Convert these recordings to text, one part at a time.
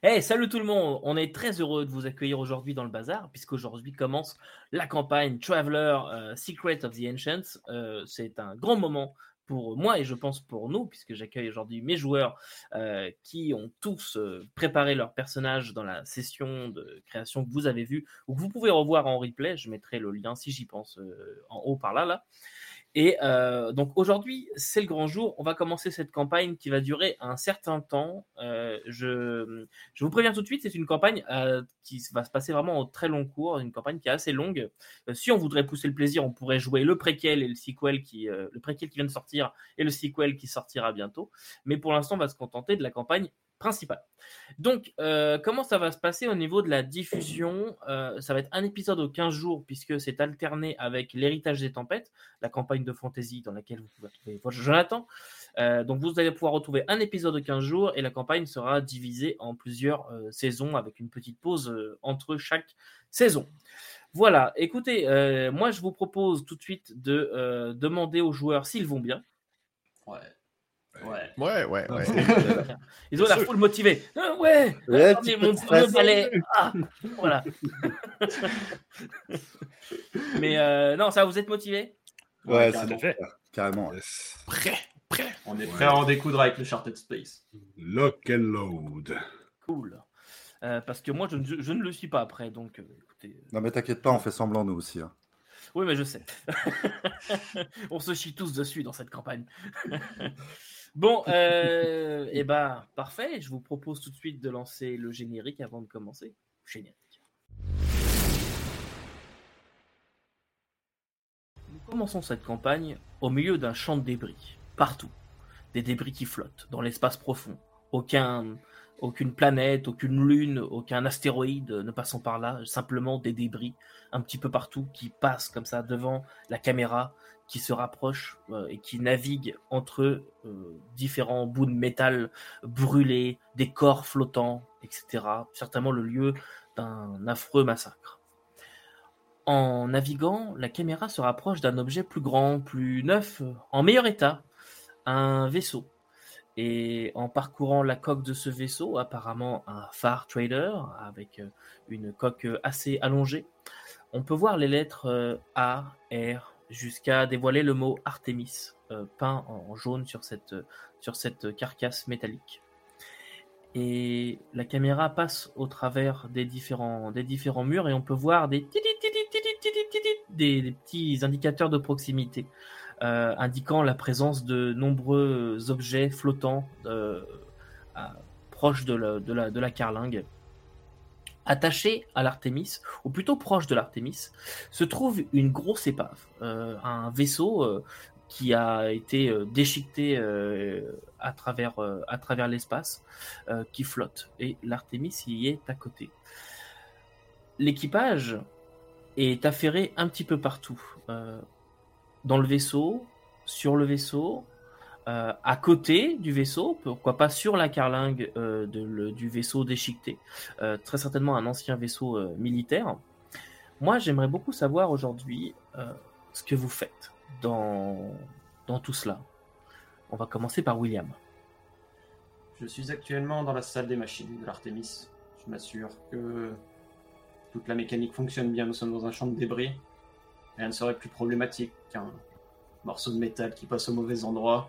Hey, salut tout le monde! On est très heureux de vous accueillir aujourd'hui dans le bazar, puisqu'aujourd'hui commence la campagne Traveler euh, Secret of the Ancients. Euh, c'est un grand moment pour moi et je pense pour nous, puisque j'accueille aujourd'hui mes joueurs euh, qui ont tous préparé leur personnage dans la session de création que vous avez vue, ou que vous pouvez revoir en replay. Je mettrai le lien si j'y pense en haut par là. là. Et euh, donc aujourd'hui, c'est le grand jour. On va commencer cette campagne qui va durer un certain temps. Euh, je, je, vous préviens tout de suite, c'est une campagne euh, qui va se passer vraiment au très long cours, une campagne qui est assez longue. si on voudrait pousser le plaisir, on pourrait jouer le préquel et le sequel qui, le préquel qui vient de sortir et le sequel qui sortira bientôt. Mais pour l'instant, on va se contenter de la campagne principal. Donc, euh, comment ça va se passer au niveau de la diffusion euh, Ça va être un épisode aux 15 jours, puisque c'est alterné avec L'héritage des tempêtes, la campagne de fantasy dans laquelle vous pouvez retrouver votre Jonathan. Euh, donc, vous allez pouvoir retrouver un épisode aux 15 jours, et la campagne sera divisée en plusieurs saisons, avec une petite pause entre chaque saison. Voilà, écoutez, moi je vous propose tout de suite de demander aux joueurs s'ils vont bien. Ouais. Ouais. Ouais, ouais, ouais. Ils ont l'air full motivés. Ah, ouais, Ouais, attendez, mon, balai. Ah, voilà. Mais euh, non, ça, vous êtes motivés? Ouais, carrément. c'est frère, carrément. Prêt, prêt. On est Ouais. prêt à en découdre avec le Charted Space. Lock and load. Cool. Euh, parce que moi, je, ne- je ne le suis pas après, donc euh, écoutez. euh, Non, mais t'inquiète pas, on fait semblant nous aussi. hein. Oui, mais je sais. On se chie tous dessus dans cette campagne. Bon, euh, et ben parfait. Je vous propose tout de suite de lancer le générique avant de commencer. Générique. Nous commençons cette campagne au milieu d'un champ de débris, partout. Des débris qui flottent dans l'espace profond. Aucun, aucune planète, aucune lune, aucun astéroïde ne passant par là, simplement des débris un petit peu partout qui passent comme ça devant la caméra, qui se rapprochent euh, et qui naviguent entre euh, différents bouts de métal brûlés, des corps flottants, etc. Certainement le lieu d'un affreux massacre. En naviguant, la caméra se rapproche d'un objet plus grand, plus neuf, en meilleur état, un vaisseau. Et en parcourant la coque de ce vaisseau, apparemment un phare trader avec euh, une coque assez allongée, on peut voir les lettres A, R, jusqu'à dévoiler le mot Artemis, euh, peint en jaune sur cette, carcasse métallique. Et la caméra passe au travers des différents, murs et on peut voir des, petits indicateurs de proximité euh, indiquant la présence de nombreux objets flottants euh, proches de la carlingue. Attaché à l'Artémis, ou plutôt proche de l'Artémis, se trouve une grosse épave, euh, un vaisseau euh, qui a été euh, déchiqueté à travers, à travers l'espace, qui flotte. Et l'Artémis y est à côté. L'équipage est affairé un petit peu partout. dans le vaisseau, sur le vaisseau, euh, à côté du vaisseau, pourquoi pas sur la carlingue euh, du vaisseau déchiqueté, euh, très certainement un ancien vaisseau militaire. Moi, j'aimerais beaucoup savoir aujourd'hui ce que vous faites dans, dans tout cela. On va commencer par William. Je suis actuellement dans la salle des machines de l'Artemis. Je m'assure que toute la mécanique fonctionne bien. Nous sommes dans un champ de débris. Rien ne serait plus problématique qu'un morceau de métal qui passe au mauvais endroit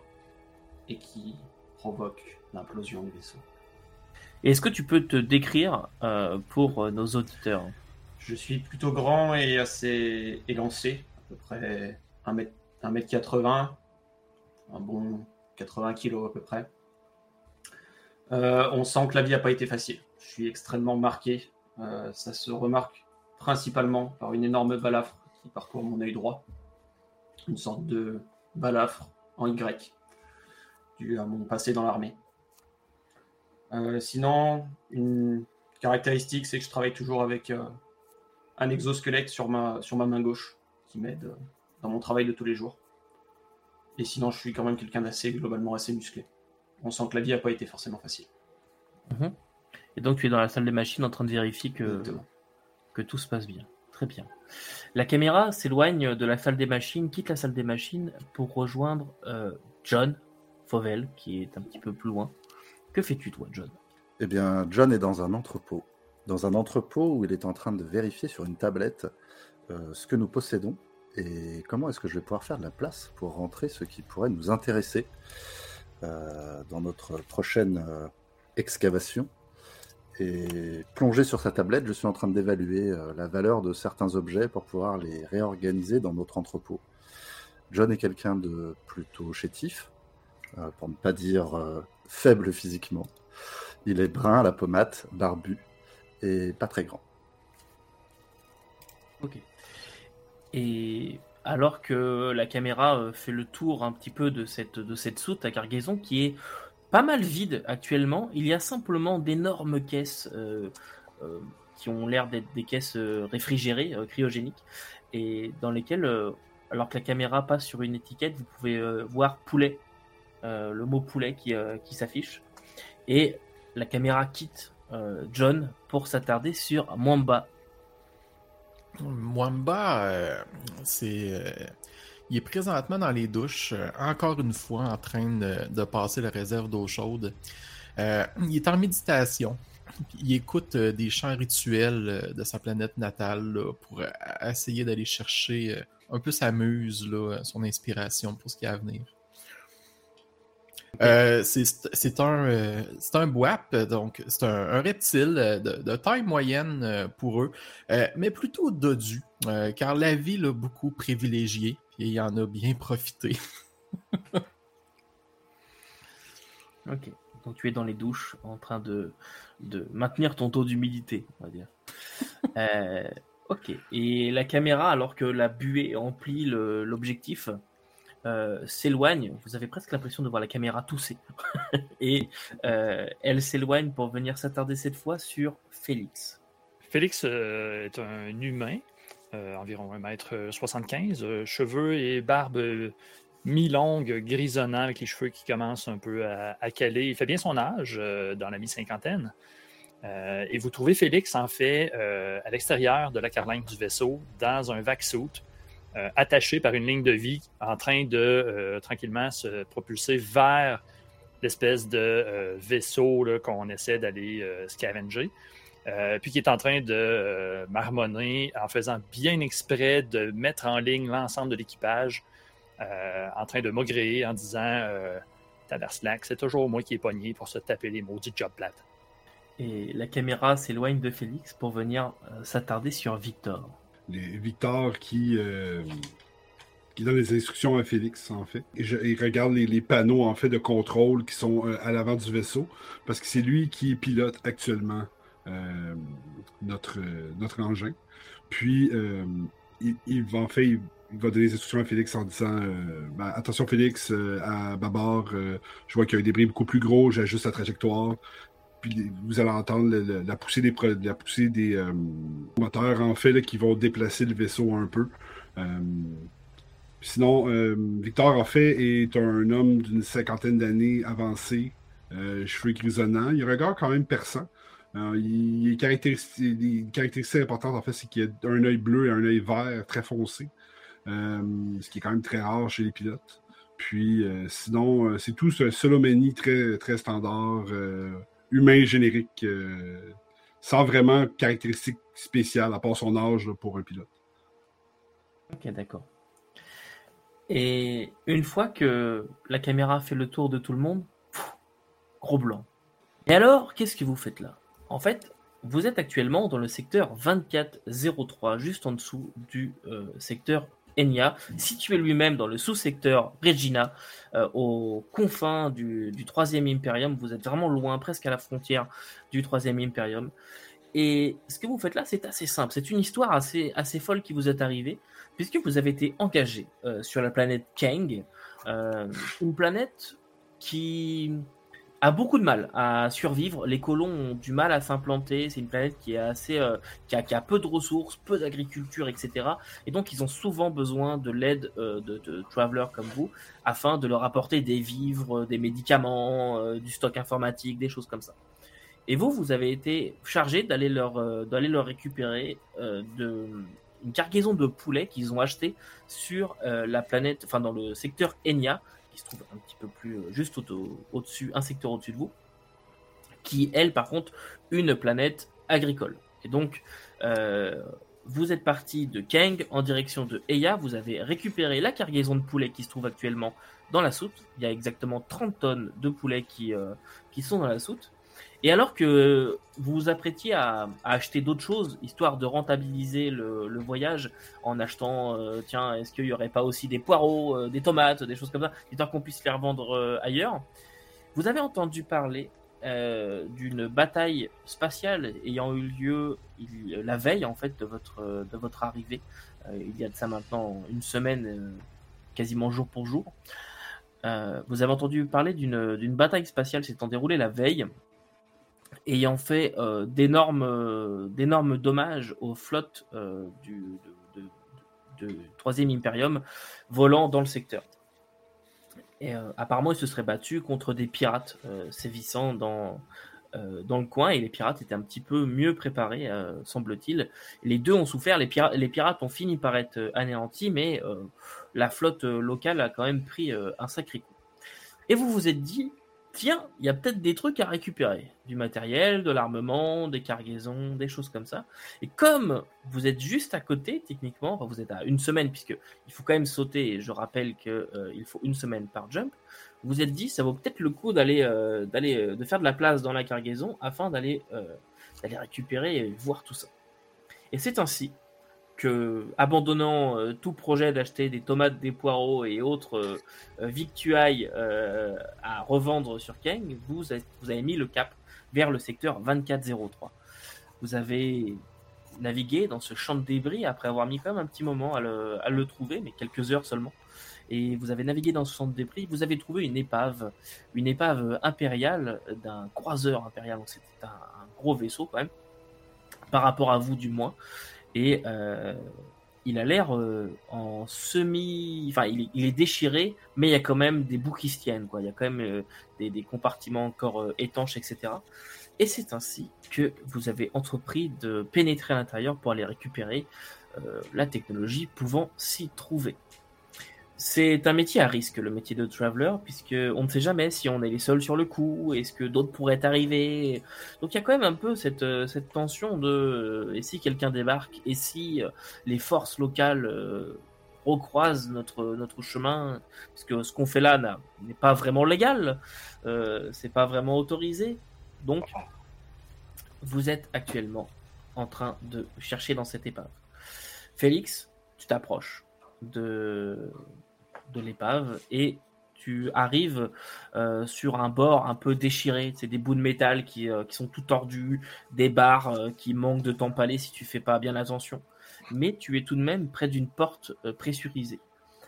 et qui provoque l'implosion du vaisseau. Est-ce que tu peux te décrire euh, pour euh, nos auditeurs? Je suis plutôt grand et assez élancé, à peu près 1m, 1m80, un bon 80 kg à peu près. Euh, on sent que la vie n'a pas été facile. Je suis extrêmement marqué. Ça se remarque principalement par une énorme balafre qui parcourt mon œil droit. Une sorte de balafre en Y, dû à mon passé dans l'armée. Euh, sinon, une caractéristique, c'est que je travaille toujours avec euh, un exosquelette sur ma, sur ma main gauche qui m'aide euh, dans mon travail de tous les jours. Et sinon, je suis quand même quelqu'un d'assez, globalement assez musclé. On sent que la vie n'a pas été forcément facile. Et donc tu es dans la salle des machines en train de vérifier que, Exactement. que tout se passe bien. Très bien. La caméra s'éloigne de la salle des machines, quitte la salle des machines pour rejoindre euh, John Fauvel, qui est un petit peu plus loin. Que fais-tu toi, John? Eh bien, John est dans un entrepôt. Dans un entrepôt où il est en train de vérifier sur une tablette euh, ce que nous possédons et comment est-ce que je vais pouvoir faire de la place pour rentrer ce qui pourrait nous intéresser euh, dans notre prochaine euh, excavation. Et plongé sur sa tablette, je suis en train d'évaluer la valeur de certains objets pour pouvoir les réorganiser dans notre entrepôt. John est quelqu'un de plutôt chétif, pour ne pas dire euh, faible physiquement. Il est brun à la pommade, barbu et pas très grand. Ok. Et alors que la caméra euh, fait le tour un petit peu de cette, de cette soute à cargaison qui est pas mal vide actuellement, il y a simplement d'énormes caisses euh, euh, qui ont l'air d'être des caisses euh, réfrigérées, euh, cryogéniques, et dans lesquelles, euh, alors que la caméra passe sur une étiquette, vous pouvez euh, voir poulet, euh, le mot poulet qui, euh, qui s'affiche, et la caméra quitte euh, John pour s'attarder sur Mwamba. Mwamba, euh, c'est. euh, il est présentement dans les douches, euh, encore une fois en train de, de passer la réserve d'eau chaude. Euh, il est en méditation. Il écoute euh, des chants rituels euh, de sa planète natale pour euh, essayer d'aller chercher euh, un peu sa muse, là, son inspiration pour ce qui est à venir. Euh, c'est c'est un, euh, c'est un boap, donc c'est un, reptile euh, de, taille moyenne pour eux, mais plutôt dodu, car la vie l'a beaucoup privilégié, et il en a bien profité. Ok. Donc tu es dans les douches en train de, maintenir ton taux d'humidité, on va dire. Ok. Et la caméra, alors que la buée emplit l'objectif, euh, s'éloigne. Vous avez presque l'impression de voir la caméra tousser. Et euh, elle s'éloigne pour venir s'attarder cette fois sur Félix. Félix euh, est un humain, environ 1m75, euh, cheveux et barbe mi-longue, grisonnant, avec les cheveux qui commencent un peu à, à caler. Il fait bien son âge, dans la mi-cinquantaine. Et vous trouvez Félix, en fait, à l'extérieur de la carlingue du vaisseau, dans un vac-suit, euh, attaché par une ligne de vie, en train de euh, tranquillement se propulser vers l'espèce de euh, vaisseau qu'on essaie d'aller scavenger. Puis qui est en train de marmonner en faisant bien exprès de mettre en ligne l'ensemble de l'équipage, en train de maugréer en disant Tabarnak, c'est toujours moi qui ai pogné pour se taper les maudits job plates. Et la caméra s'éloigne de Félix pour venir s'attarder sur Victor. Victor qui, euh, qui donne les instructions à Félix, en fait. Il regarde les, panneaux, en fait, de contrôle qui sont euh, à l'avant du vaisseau, parce que c'est lui qui pilote actuellement euh, notre, notre engin. Puis, il, va, en fait, il, va donner les instructions à Félix en disant Ben, Attention, Félix, à euh, je vois qu'il y a un débris beaucoup plus gros, j'ajuste la trajectoire. Puis vous allez entendre la poussée des, la poussée des euh, moteurs, en fait, qui vont déplacer le vaisseau un peu. Euh, sinon, euh, Victor, en fait, est un homme d'une cinquantaine d'années avancé, cheveux grisonnants. Il a un regard quand même perçant. Il caractéristique, les caractéristiques importantes, en fait, c'est qu'il a un œil bleu et un œil vert très foncé, ce qui est quand même très rare chez les pilotes. Puis, sinon, c'est tout, c'est un solomanie très, très standard, humain générique, euh, sans vraiment caractéristiques spéciales, à part son âge pour un pilote. Ok, d'accord. Et une fois que la caméra fait le tour de tout le monde, gros blanc. Et alors, qu'est-ce que vous faites là? En fait, vous êtes actuellement dans le secteur 2403, juste en dessous du euh, secteur Enya, situé lui-même dans le sous-secteur Regina, euh, aux confins du, 3e Imperium. Vous êtes vraiment loin, presque à la frontière du 3e Imperium. Et ce que vous faites là, c'est assez simple. C'est une histoire assez, assez folle qui vous est arrivée puisque vous avez été engagé euh, sur la planète Kang, euh, une planète qui a beaucoup de mal à survivre. Les colons ont du mal à s'implanter. C'est une planète qui est assez, euh, qui, a, qui a peu de ressources, peu d'agriculture, etc. Et donc, ils ont souvent besoin de l'aide euh, de, de travelers comme vous afin de leur apporter des vivres, des médicaments, euh, du stock informatique, des choses comme ça. Et vous, vous avez été chargé d'aller leur, euh, d'aller leur récupérer euh, de, une cargaison de poulets qu'ils ont acheté sur euh, la planète, enfin dans le secteur Enya, qui se trouve un petit peu plus euh, juste au- au- au-dessus, un secteur au-dessus de vous. qui elle, par contre, une planète agricole. Et donc, euh, vous êtes parti de Kang en direction de Eya. Vous avez récupéré la cargaison de poulets qui se trouve actuellement dans la soute. Il y a exactement 30 tonnes de poulets euh, qui sont dans la soute. Et alors que vous vous apprêtiez à, acheter d'autres choses, histoire de rentabiliser le, voyage, en achetant, euh, tiens, est-ce qu'il n'y aurait pas aussi des poireaux, euh, des tomates, des choses comme ça, histoire qu'on puisse les revendre euh, ailleurs, vous avez entendu parler d'une bataille spatiale ayant eu lieu la veille en fait de votre de votre arrivée. Il y a de ça maintenant une semaine, quasiment jour pour jour. Vous avez entendu parler d'une bataille spatiale s'étant déroulée la veille, ayant fait euh, d'énormes euh, d'énormes dommages aux flottes euh, du de, de- troisième Imperium volant dans le secteur. Apparemment, ils se seraient battus contre des pirates sévissant dans, dans le coin, et les pirates étaient un petit peu mieux préparés, semble-t-il. Les deux ont souffert, les, pira- les pirates ont fini par être anéantis, mais la flotte locale a quand même pris un sacré coup. Et vous vous êtes dit, tiens, il y a peut-être des trucs à récupérer, du matériel, de l'armement, des cargaisons, des choses comme ça. Et comme vous êtes juste à côté, techniquement, vous êtes à une semaine, puisque il faut quand même sauter, et je rappelle qu'il faut une semaine par jump, vous êtes dit, ça vaut peut-être le coup d'aller, euh, d'aller, euh, de faire de la place dans la cargaison afin d'aller, euh, d'aller récupérer et voir tout ça. Et c'est ainsi que, abandonnant euh, tout projet d'acheter des tomates, des poireaux et autres euh, euh, victuailles à revendre sur Kang, vous avez, mis le cap vers le secteur 2403. Vous avez navigué dans ce champ de débris après avoir mis quand même un petit moment à le, trouver, mais quelques heures seulement. Et vous avez navigué dans ce champ de débris, vous avez trouvé une épave, une épave impériale d'un croiseur impérial, donc c'était un gros vaisseau quand même, par rapport à vous du moins. Et euh, il a l'air euh, en semi. Enfin, il est, déchiré, mais il y a quand même des bouts qui se tiennent, quoi. Il y a quand même euh, des, compartiments encore étanches, etc. Et c'est ainsi que vous avez entrepris de pénétrer à l'intérieur pour aller récupérer la technologie pouvant s'y trouver. C'est un métier à risque, le métier de traveler, puisque on ne sait jamais si on est les seuls sur le coup, est-ce que d'autres pourraient arriver. Donc il y a quand même un peu cette, euh, tension de euh, et si quelqu'un débarque, et si euh, les forces locales recroisent notre, chemin, parce que ce qu'on fait là n'est pas vraiment légal, euh, c'est pas vraiment autorisé. Donc vous êtes actuellement en train de chercher dans cette épave. Félix, tu t'approches de, de l'épave et tu arrives euh, sur un bord un peu déchiré. C'est des bouts de métal qui, euh, qui sont tout tordus, des barres euh, qui manquent de t'empaler si tu fais pas bien attention. Mais tu es tout de même près d'une porte pressurisée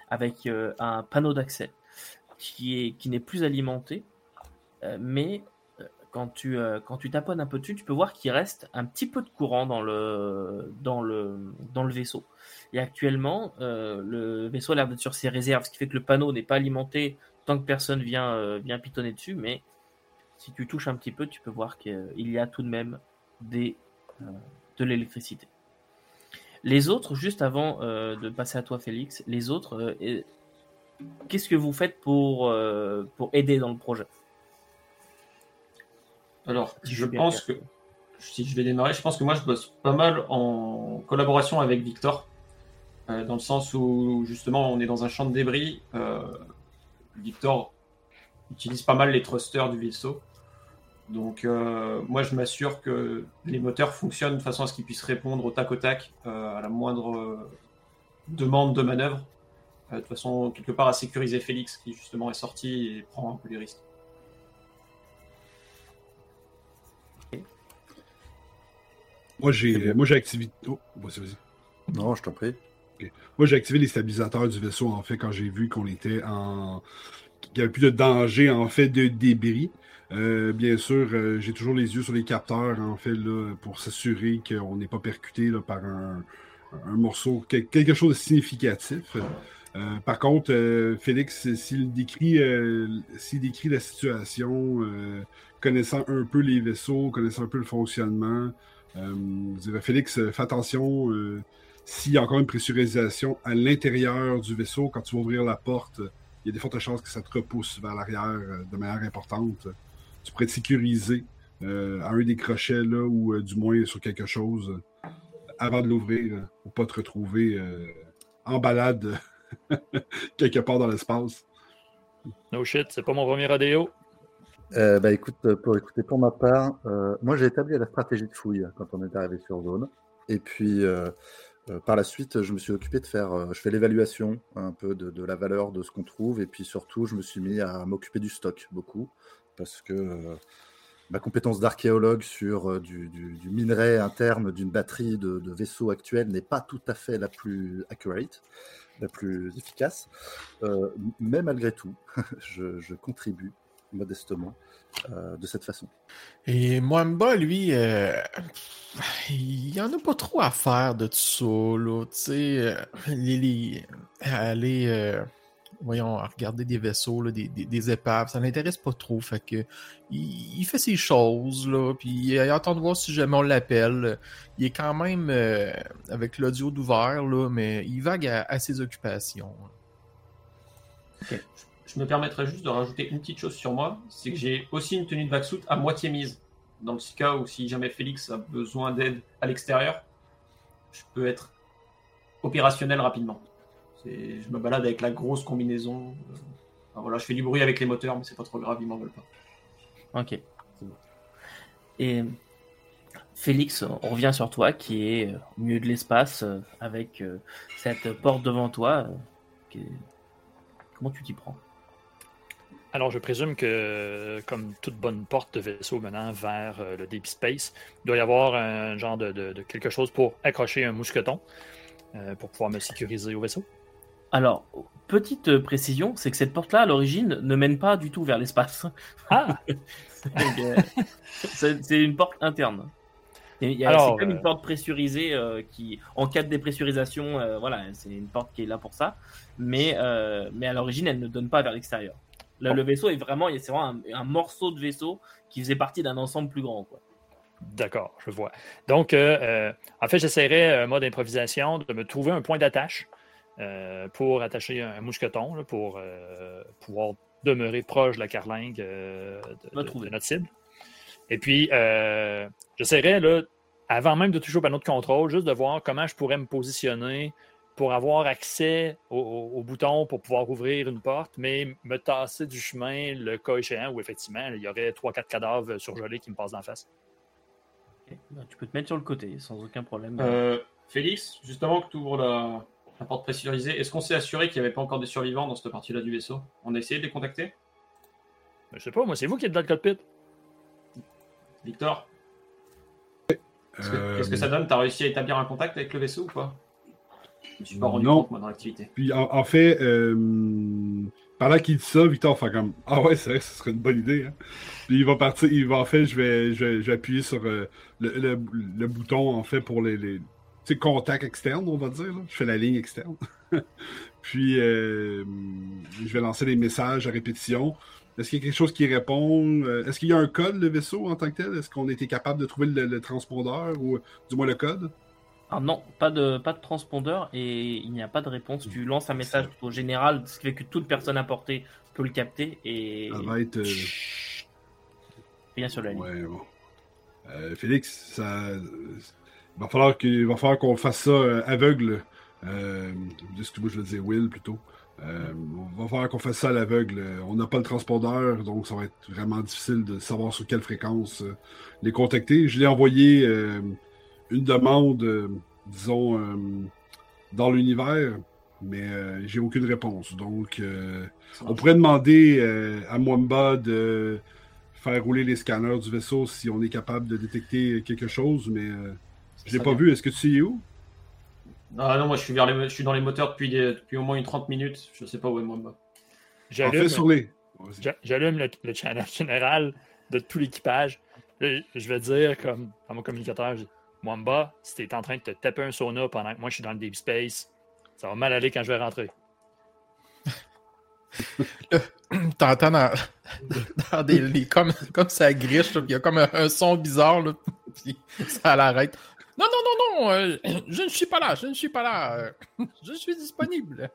avec un panneau d'accès qui qui n'est plus alimenté, mais quand tu euh, quand tu taponnes un peu dessus, tu peux voir qu'il reste un petit peu de courant dans le dans le dans le vaisseau. Et actuellement, euh, le vaisseau a l'air d'être sur ses réserves, ce qui fait que le panneau n'est pas alimenté tant que personne vient, euh, vient pitonner dessus. Mais si tu touches un petit peu, tu peux voir qu'il y a tout de même des, de l'électricité. Les autres, juste avant de passer à toi, Félix, les autres, qu'est-ce que vous faites pour, pour aider dans le projet? Alors, je pense que si je vais démarrer, je pense que moi je bosse pas mal en collaboration avec Victor, euh, dans le sens où justement on est dans un champ de débris. euh, Victor utilise pas mal les thrusters du vaisseau. Donc euh, moi je m'assure que les moteurs fonctionnent de façon à ce qu'ils puissent répondre au tac au tac à la moindre demande de manœuvre. De façon quelque part à sécuriser Félix qui justement est sorti et prend un peu les risques. Moi, j'ai moi j'ai activé. Oh, vas-y, vas-y. Non, je t'en prie. Moi, j'ai activé les stabilisateurs du vaisseau, en fait, quand j'ai vu qu'on était en. qu'il n'y avait plus de danger, en fait, de débris. Euh, bien sûr, euh, j'ai toujours les yeux sur les capteurs, en fait, là, pour s'assurer qu'on n'est pas percuté là, par un, un morceau, quel- quelque chose de significatif. Euh, par contre, Félix, s'il décrit, s'il décrit la situation, connaissant un peu les vaisseaux, connaissant un peu le fonctionnement, euh, Félix, euh, fais attention. euh, s'il y a encore une pressurisation à l'intérieur du vaisseau, quand tu vas ouvrir la porte, il y a des fortes chances que ça te repousse vers l'arrière euh, de manière importante. Tu pourrais te sécuriser à un des crochets, là, ou du moins sur quelque chose, avant de l'ouvrir, pour pas te retrouver en balade quelque part dans l'espace. No shit, c'est pas mon premier rodéo. Euh, bah écoute, euh, pour écouter pour ma part, euh, moi j'ai établi la stratégie de fouille quand on est arrivé sur zone. Et puis par la suite, je me suis occupé de faire, je fais l'évaluation un peu de, la valeur de ce qu'on trouve. Et puis surtout, je me suis mis à m'occuper du stock beaucoup. Parce que ma compétence d'archéologue sur du, du- du minerai interne d'une batterie de, de vaisseaux actuels n'est pas tout à fait la plus accurate, la plus efficace. Mais malgré tout, je contribue modestement euh, de cette façon. Et Mwamba, lui, euh, il y en a pas trop à faire de tout ça, là. Tu sais, euh, les- les- aller, euh, voyons, regarder des vaisseaux, là, des, des- des épaves, ça l'intéresse pas trop. Fait que il, il fait ses choses, là, puis il attend de voir si jamais on l'appelle. Il est quand même euh, avec l'audio d'ouvert, là, mais il vague à, à ses occupations. Je me permettrais juste de rajouter une petite chose sur moi, c'est que j'ai aussi une tenue de backsuit à moitié mise. Dans le cas où si jamais Félix a besoin d'aide à l'extérieur, je peux être opérationnel rapidement. Je me balade avec la grosse combinaison. euh, voilà, je fais du bruit avec les moteurs, mais c'est pas trop grave, ils m'en veulent pas. Ok. c'est bon. Et Félix, on revient sur toi qui est au milieu de l'espace euh, avec euh, cette porte devant toi. Comment tu t'y prends? Alors, je présume que, comme toute bonne porte de vaisseau menant vers euh, le deep space, il doit y avoir un genre de, de- de quelque chose pour accrocher un mousqueton euh, pour pouvoir me sécuriser au vaisseau. Alors, petite euh, précision, c'est que cette porte-là, à l'origine, ne mène pas du tout vers l'espace. Ah! Euh, c'est une porte interne. C'est comme une porte pressurisée qui, en cas de dépressurisation, voilà, c'est une porte qui est là pour ça. Mais, mais à l'origine, elle ne donne pas vers l'extérieur. Le, le vaisseau est vraiment, c'est vraiment un, un morceau de vaisseau qui faisait partie d'un ensemble plus grand. Quoi. D'accord, je vois. Donc, euh, euh, en fait, j'essaierai, euh, mode improvisation, de me trouver un point d'attache euh, pour attacher un mousqueton, là, pour euh, pouvoir demeurer proche de la carlingue de, de- notre cible. Et puis, j'essaierai, avant même de toucher au panneau de contrôle, juste de voir comment je pourrais me positionner pour avoir accès au, au- au bouton pour pouvoir ouvrir une porte, mais me tasser du chemin le cas échéant où effectivement il y aurait 3-4 cadavres surgelés qui me passent d'en face. Bah, tu peux te mettre sur le côté sans aucun problème. Euh, Félix, justement que tu ouvres la, la porte pressurisée, est-ce qu'on s'est assuré qu'il n'y avait pas encore des survivants dans cette partie-là du vaisseau? On a essayé de les contacter? Mais Je sais pas, moi, c'est vous qui êtes dans le cockpit. Victor? Qu'est-ce que, Euh, qu'est-ce que ça donne T'as réussi à établir un contact avec le vaisseau ou pas? Je me suis pas rendu Non. compte moi dans l'activité. Puis en, en fait, euh, pendant qu'il dit ça, Victor fait comme Ah ouais, c'est vrai, ce serait une bonne idée. Hein? Puis il va partir, il va en fait, je vais, je vais, je vais appuyer sur euh, le, le- le bouton en fait pour les, contacts externes, on va dire. là. Je fais la ligne externe. Puis euh, je vais lancer des messages à répétition. Est-ce qu'il y a quelque chose qui répond? Euh, Est-ce qu'il y a un code, le vaisseau en tant que tel? Est-ce qu'on été capable de trouver le, le transpondeur ou du moins le code? Ah non, pas de, pas de transpondeur et il n'y a pas de réponse. Tu lances un message au général, ce qui fait que toute personne à portée peut le capter et Ça va être. euh, rien sur la ligne. Ouais, bon. Euh, Félix, ça, euh, il va falloir qu'on fasse ça euh, aveugle. Euh, excuse-moi, je veux dire Will plutôt. Euh, il va falloir qu'on fasse ça à l'aveugle. Euh, On n'a pas le transpondeur, donc ça va être vraiment difficile de savoir sur quelle fréquence euh, les contacter. Je l'ai envoyé euh, une demande, euh, disons, euh, dans l'univers, mais euh, j'ai aucune réponse. Donc, euh, on pourrait demander euh, à Mwamba de faire rouler les scanners du vaisseau si on est capable de détecter quelque chose, mais euh, je l'ai pas vu. Est-ce que tu sais où? Ah non, moi je suis, vers les, je suis dans les moteurs depuis, des- depuis au moins une 30 minutes. Je sais pas où est Mwamba. En J'allume fait, les. Le, le channel général de tout l'équipage. Je vais dire, comme à mon communicateur, je dis, Mwamba, si t'es en train de te taper un sauna pendant que moi je suis dans le deep space, ça va mal aller quand je vais rentrer. T'entends dans, dans des, les- comme, comme ça griche, il y a comme un, un son bizarre, là, puis ça l'arrête. Non, non, non, non, euh, je ne suis pas là, je ne suis pas là, euh, je suis disponible.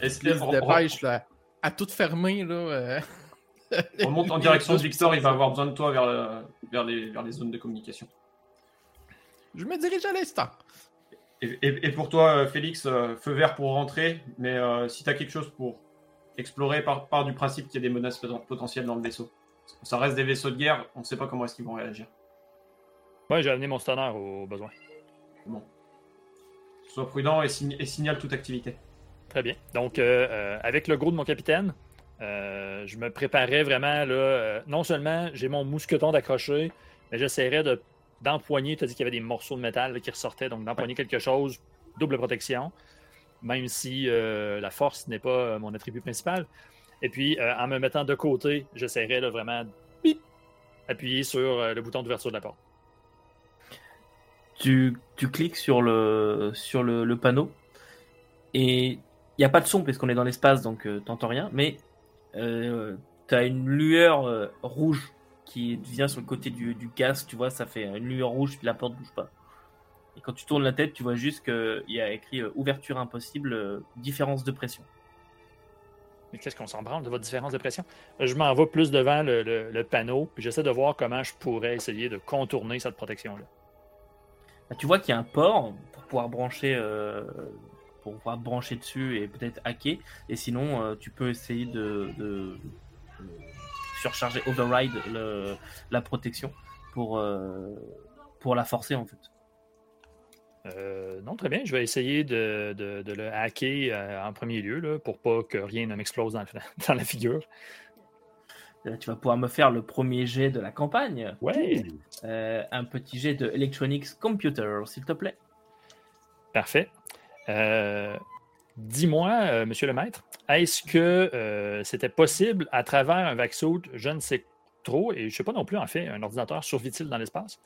Est-ce se que- dépêche là, à tout fermer, là, euh, Remonte en direction de Victor, il va avoir besoin de toi vers, vers, les, vers les zones de communication. Je me dirige à l'instant. Et, et- et pour toi, euh, Félix, euh, feu vert pour rentrer, mais euh, si tu as quelque chose pour explorer, par, par du principe qu'il y a des menaces poten- potentielles dans le vaisseau. Ça reste des vaisseaux de guerre, on ne sait pas comment est-ce qu'ils vont réagir. Ouais, j'ai amené mon stunner au besoin. Sois prudent et, sign- et signale toute activité. Très bien. Donc, euh, euh, avec le gros de mon capitaine, euh, je me préparais vraiment, là, euh, non seulement j'ai mon mousqueton d'accrocher, mais j'essaierais de, d'empoigner, tu as dit qu'il y avait des morceaux de métal qui ressortaient, donc d'empoigner quelque chose, double protection, même si euh, la force n'est pas euh, mon attribut principal. Et puis, euh, en me mettant de côté, j'essaierais de vraiment bip, appuyer sur le bouton d'ouverture de la porte. tu, tu cliques sur le, sur le, le panneau et il n'y a pas de son parce qu'on est dans l'espace donc euh, t'entends rien, mais euh, tu as une lueur euh, rouge qui vient sur le côté du, du casque, tu vois, ça fait une lueur rouge puis la porte bouge pas. Et quand tu tournes la tête, tu vois juste qu'il y a écrit euh, ouverture impossible, euh, différence de pression. Mais qu'est-ce qu'on s'en branle de votre différence de pression? Euh, Je m'en vais plus devant le, le- le panneau, puis j'essaie de voir comment je pourrais essayer de contourner cette protection-là. Bah, tu vois qu'il y a un port pour pouvoir brancher, euh, pour pouvoir brancher dessus et peut-être hacker. Et sinon, tu peux essayer de surcharger, override le- la protection pour, euh, pour la forcer en fait. Euh, non, très bien. Je vais essayer de, de- de le hacker euh, en premier lieu là, pour pas que rien ne m'explose dans, dans la figure. Tu vas pouvoir me faire le premier jet de la campagne. Ouais, un petit jet de Electronics Computer, s'il te plaît. parfait. Dis-moi, euh, monsieur le maître, est-ce que euh, c'était possible à travers un vaxout, je ne sais trop, et je ne sais pas non plus en fait, un ordinateur survit-il dans l'espace?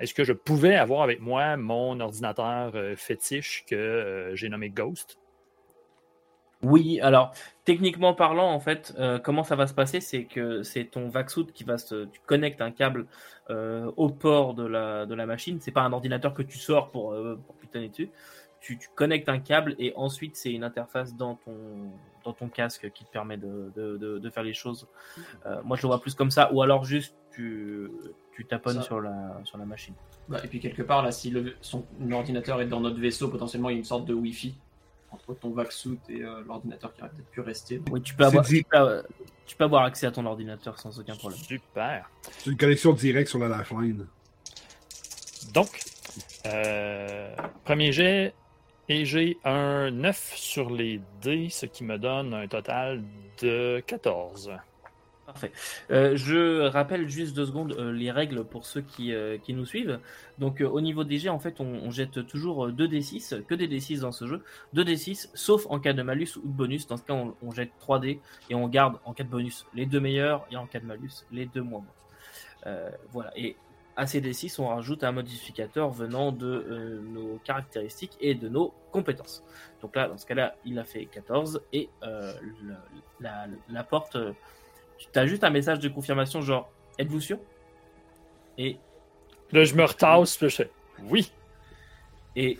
Est-ce que je pouvais avoir avec moi mon ordinateur euh, fétiche que j'ai nommé Ghost? Oui, alors techniquement parlant, en fait, comment ça va se passer, c'est que c'est ton Vaxout qui va se, tu connectes un câble au port de la, de la machine. C'est pas un ordinateur que tu sors pour, euh, pour putonner dessus. Tu, tu connectes un câble et ensuite c'est une interface dans ton, dans ton casque qui te permet de, de, de, de faire les choses. Euh, moi, je le vois plus comme ça, ou alors juste tu, tu taponnes sur la, sur la machine. Bah, et puis quelque part, là, si le, son ordinateur est dans notre vaisseau, potentiellement il y a une sorte de Wi-Fi entre ton vac-suit et euh, l'ordinateur qui aurait peut-être pu rester. Oui, tu peux, C'est avoir, dit. tu, peux, avoir- tu peux avoir accès à ton ordinateur sans aucun problème. Super. C'est une connexion directe sur la lifeline. Donc, euh, premier jet, et j'ai un 9 sur les dés, ce qui me donne un total de 14. Parfait. Euh, je rappelle juste deux secondes euh, les règles pour ceux qui, euh, qui nous suivent. Donc euh, au niveau des jets, en fait, on, on jette toujours euh, 2d6, que des d6 dans ce jeu. 2d6, sauf en cas de malus ou de bonus. Dans ce cas, on, on jette 3d et on garde en cas de bonus les deux meilleurs et en cas de malus les deux moins bons. Euh, voilà. Et à ces d6, on rajoute un modificateur venant de euh, nos caractéristiques et de nos compétences. Donc là, dans ce cas-là, il a fait 14 et euh, le- la, la porte... euh, tu as juste un message de confirmation genre êtes-vous sûr? Et Là, je me retasse, je fais oui. et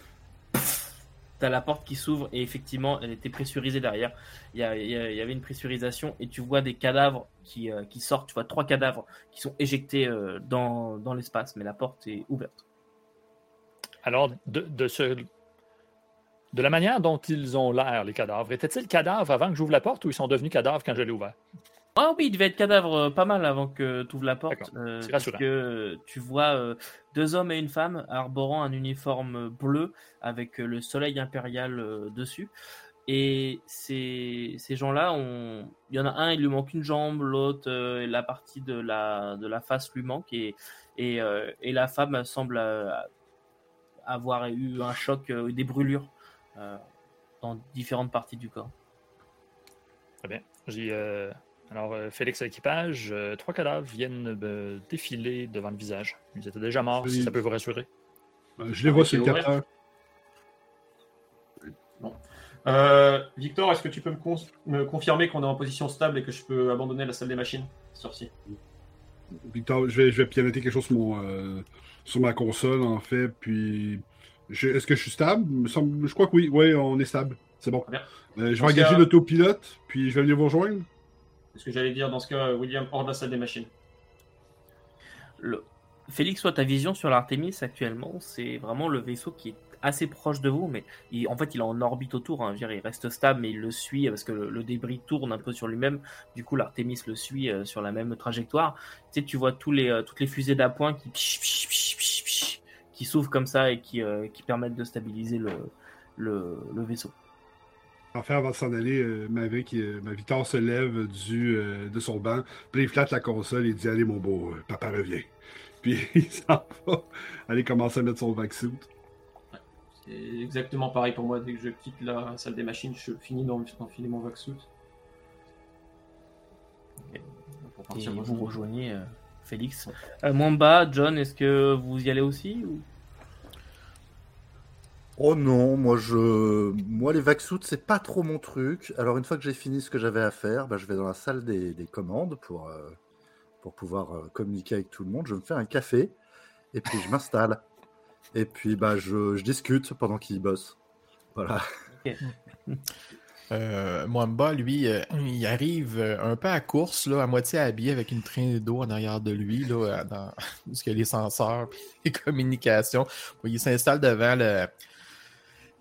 tu la porte qui s'ouvre et effectivement elle était pressurisée derrière il y, avait une pressurisation et tu vois des cadavres qui, euh, sortent tu vois trois cadavres qui sont éjectés euh, dans, l'espace mais la porte est ouverte Alors, de. De la manière dont ils ont l'air, les cadavres, étaient-ils cadavres avant que j'ouvre la porte ou ils sont devenus cadavres quand je l'ai ouvert? Ah oui, il devait être cadavre euh, pas mal avant que tu ouvres la porte. Euh, parce que tu vois euh, deux hommes et une femme arborant un uniforme bleu avec le soleil impérial euh, dessus. Et ces, ces gens-là, on... il y en a un, il lui manque une jambe, l'autre, la partie de la, de la face lui manque. Et, et, et la femme semble avoir eu un choc, des brûlures dans différentes parties du corps. Très bien. J'ai. Euh, Alors, euh, Félix à l'équipage, euh, trois cadavres viennent me défiler devant le visage. Ils étaient déjà morts, si ça peut vous rassurer. Euh, je les vois sur le capteur. Euh, Victor, est-ce que tu peux me, con- me confirmer qu'on est en position stable et que je peux abandonner la salle des machines Sorci. Victor, je vais, je vais pianoter quelque chose sur, mon, euh, sur ma console, en fait. Puis, je- est-ce que je suis stable? Il me semble- je crois que oui. Oui, on est stable. C'est bon. Euh, je vais engager l'autopilote, puis je vais venir vous rejoindre. C'est ce que j'allais dire dans ce cas, William, hors de la salle des machines. Félix, toi, ta vision sur l'Artemis actuellement, c'est vraiment le vaisseau qui est assez proche de vous, mais en fait, il est en orbite autour. hein. Dire, il reste stable, mais il le suit parce que le, débris tourne un peu sur lui-même. Du coup, l'Artemis le suit euh, sur la même trajectoire. Tu tu vois euh, toutes les fusées d'appoint qui, s'ouvrent comme ça et qui, euh, permettent de stabiliser le vaisseau. En fait, avant de s'en aller, euh, Mavic, euh, ma Victor se lève du, euh, de son banc, puis il flatte la console et dit Allez, mon beau, papa revient. Puis il s'en va aller commencer à mettre son vaccin. C'est exactement pareil pour moi. Dès que je quitte la salle des machines, je finis d'en- d'enfiler mon vaxsuit. Pour Et partir vous rejoignez euh, Félix. Euh, Mwamba, John, est-ce que vous y allez aussi ou... Oh non, moi je, moi les vaxsuits c'est pas trop mon truc. Alors une fois que j'ai fini ce que j'avais à faire, bah, je vais dans la salle des, des commandes pour euh, pour pouvoir euh, communiquer avec tout le monde. Je me fais un café et puis je m'installe et puis bah je, je discute pendant qu'ils bossent. Voilà. Euh, Mwamba, lui, euh, il arrive euh, un peu à course, là, à moitié habillé avec une traînée d'eau en arrière de lui, là, dans les senseurs les communications. Il s'installe devant le,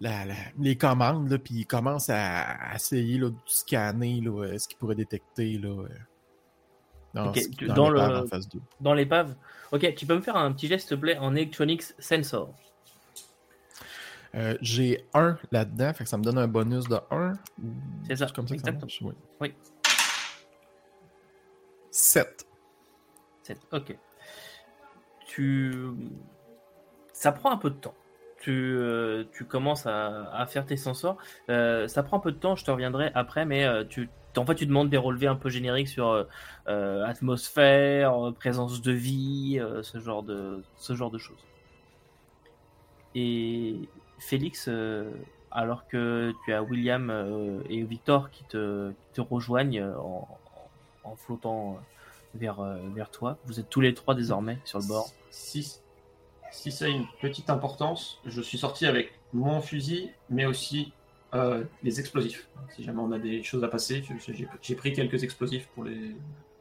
la- la- les commandes, là, puis il commence à, à essayer là, de scanner là, euh, ce qu'il pourrait détecter là, euh, dans, Ok, ce- tu- dans dans l'épave le- dans l'épave Ok, tu peux me faire un petit geste, s'il te plaît, en Electronics Sensor. Euh, J'ai un là-dedans, fait que ça me donne un bonus de 1. C'est ça, comme ça ça exactement. marche? Oui. Oui. 7. Sept, Ok. Tu. Ça prend un peu de temps. Tu, euh, tu commences à, faire tes sensors. Euh, ça prend un peu de temps, je te reviendrai après, mais euh, tu, en fait, tu demandes des relevés un peu génériques sur atmosphère, présence de vie, ce, genre de, choses. Et Félix, alors que tu as William et Victor qui te, rejoignent en, flottant vers, toi, vous êtes tous les trois désormais sur le bord. Si, si ça a une petite importance, je suis sorti avec mon fusil, mais aussi euh, les explosifs. Si jamais on a des choses à passer, j'ai pris quelques explosifs pour, les,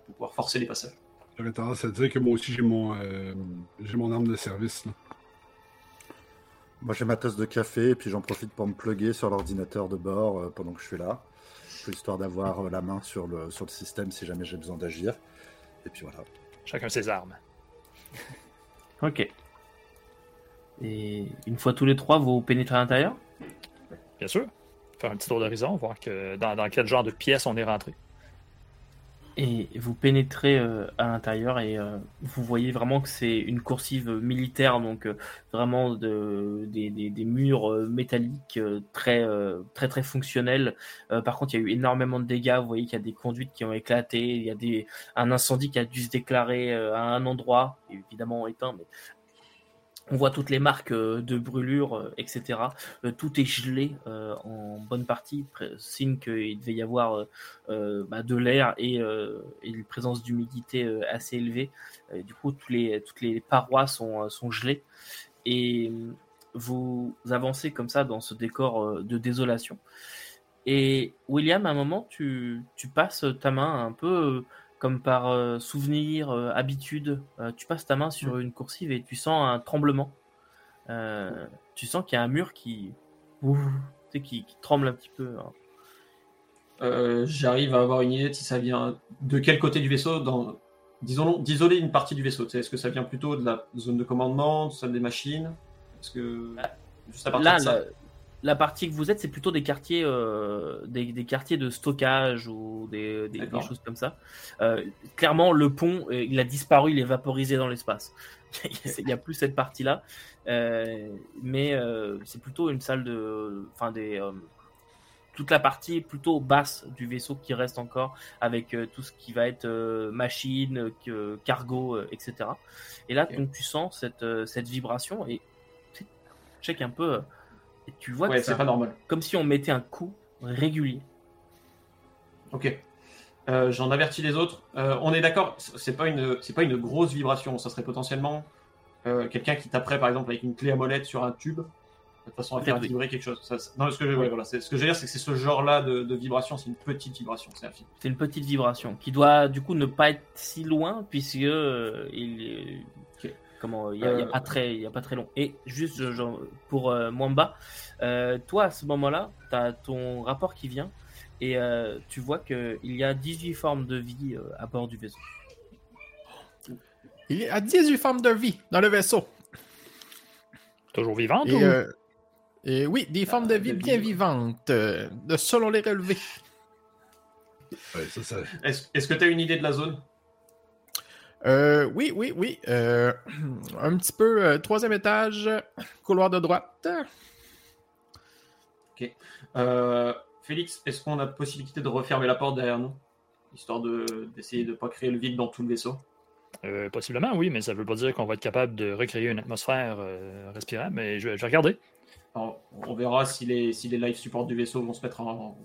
pour pouvoir forcer les passages. J'aurais tendance à dire que moi aussi j'ai mon, euh, j'ai mon arme de service. là. Moi j'ai ma tasse de café et puis j'en profite pour me plugger sur l'ordinateur de bord euh, pendant que je suis là, histoire d'avoir euh, la main sur le sur le système si jamais j'ai besoin d'agir. Et puis voilà. Chacun ses armes. Ok. Et une fois tous les trois, vous pénétrez à l'intérieur? Bien sûr. Faire un petit tour d'horizon, voir que dans, dans quel genre de pièce on est rentré. Et vous pénétrez euh, à l'intérieur et euh, vous voyez vraiment que c'est une coursive militaire, donc euh, vraiment de, des, des- des murs métalliques très, très très fonctionnels. Par contre, il y a eu énormément de dégâts. Vous voyez qu'il y a des conduites qui ont éclaté, il y a des, un incendie qui a dû se déclarer à un endroit, évidemment éteint, mais on voit toutes les marques euh, de brûlure, euh, etc. Euh, tout est gelé en bonne partie, signe qu'il devait y avoir bah, de l'air et, une présence d'humidité assez élevée. Du coup, toutes les parois sont, gelées. Et vous avancez comme ça dans ce décor de désolation. Et William, à un moment, tu, passes ta main un peu comme par euh, souvenir, euh, habitude. Euh, tu passes ta main sur une coursive et tu sens un tremblement. Euh, tu sens qu'il y a un mur qui, ouh, tu sais, qui, qui tremble un petit peu. hein. Euh, J'arrive à avoir une idée de si ça vient de quel côté du vaisseau, dans, disons d'isoler une partie du vaisseau. Tu sais, Est-ce que ça vient plutôt de la zone de commandement, de celle des machines? Est-ce que juste à partir Là, de ça? La, partie que vous êtes, c'est plutôt des quartiers, euh, des, des quartiers de stockage ou des, des- des D'accord. choses comme ça. Euh, clairement, le pont, euh, il a disparu, il est vaporisé dans l'espace. il n'y a plus cette partie-là. Euh, mais c'est plutôt une salle de. Enfin, des. toute la partie plutôt basse du vaisseau qui reste encore avec tout ce qui va être machine, cargo, etc. Et là, Ok. donc, tu sens cette, cette vibration et check un peu. Et tu vois Ouais, que c'est pas normal. comme si on mettait un coup régulier. Ok. Euh, J'en avertis les autres. Euh, on est d'accord, c'est pas une, c'est pas une grosse vibration. Ça serait potentiellement euh, quelqu'un qui taperait par exemple avec une clé à molette sur un tube toute façon à faire vibrer quelque chose. Ça, non, ce que je, ouais, voilà, c'est- ce que je veux dire, c'est que c'est ce genre-là de, de vibration, c'est une petite vibration, c'est infime. C'est une petite vibration qui doit du coup ne pas être si loin puisque euh, il. Comment il y a, Euh, pas très il y a pas très long. Et juste pour euh, Mwamba, euh, toi à ce moment-là, tu as ton rapport qui vient et euh, tu vois que il y a 18 formes de vie euh, à bord du vaisseau. Il y a 18 formes de vie dans le vaisseau. Toujours vivante Et, ou... euh, et oui, des formes de vie de bien vie. vivantes, euh, de selon les relevés. Ouais, ça, ça- Est-ce est-ce que tu as une idée de la zone? Euh, oui, oui, oui. euh, un petit peu, euh, troisième étage, couloir de droite. Euh, Félix, est-ce qu'on a possibilité de refermer la porte derrière nous Histoire de- d'essayer de ne pas créer le vide dans tout le vaisseau? Euh, possiblement, oui, mais ça ne veut pas dire qu'on va être capable de recréer une atmosphère euh, respirable, mais je, vais- je vais regarder. Alors, On verra si les, si les live supports du vaisseau vont se mettre, en- vont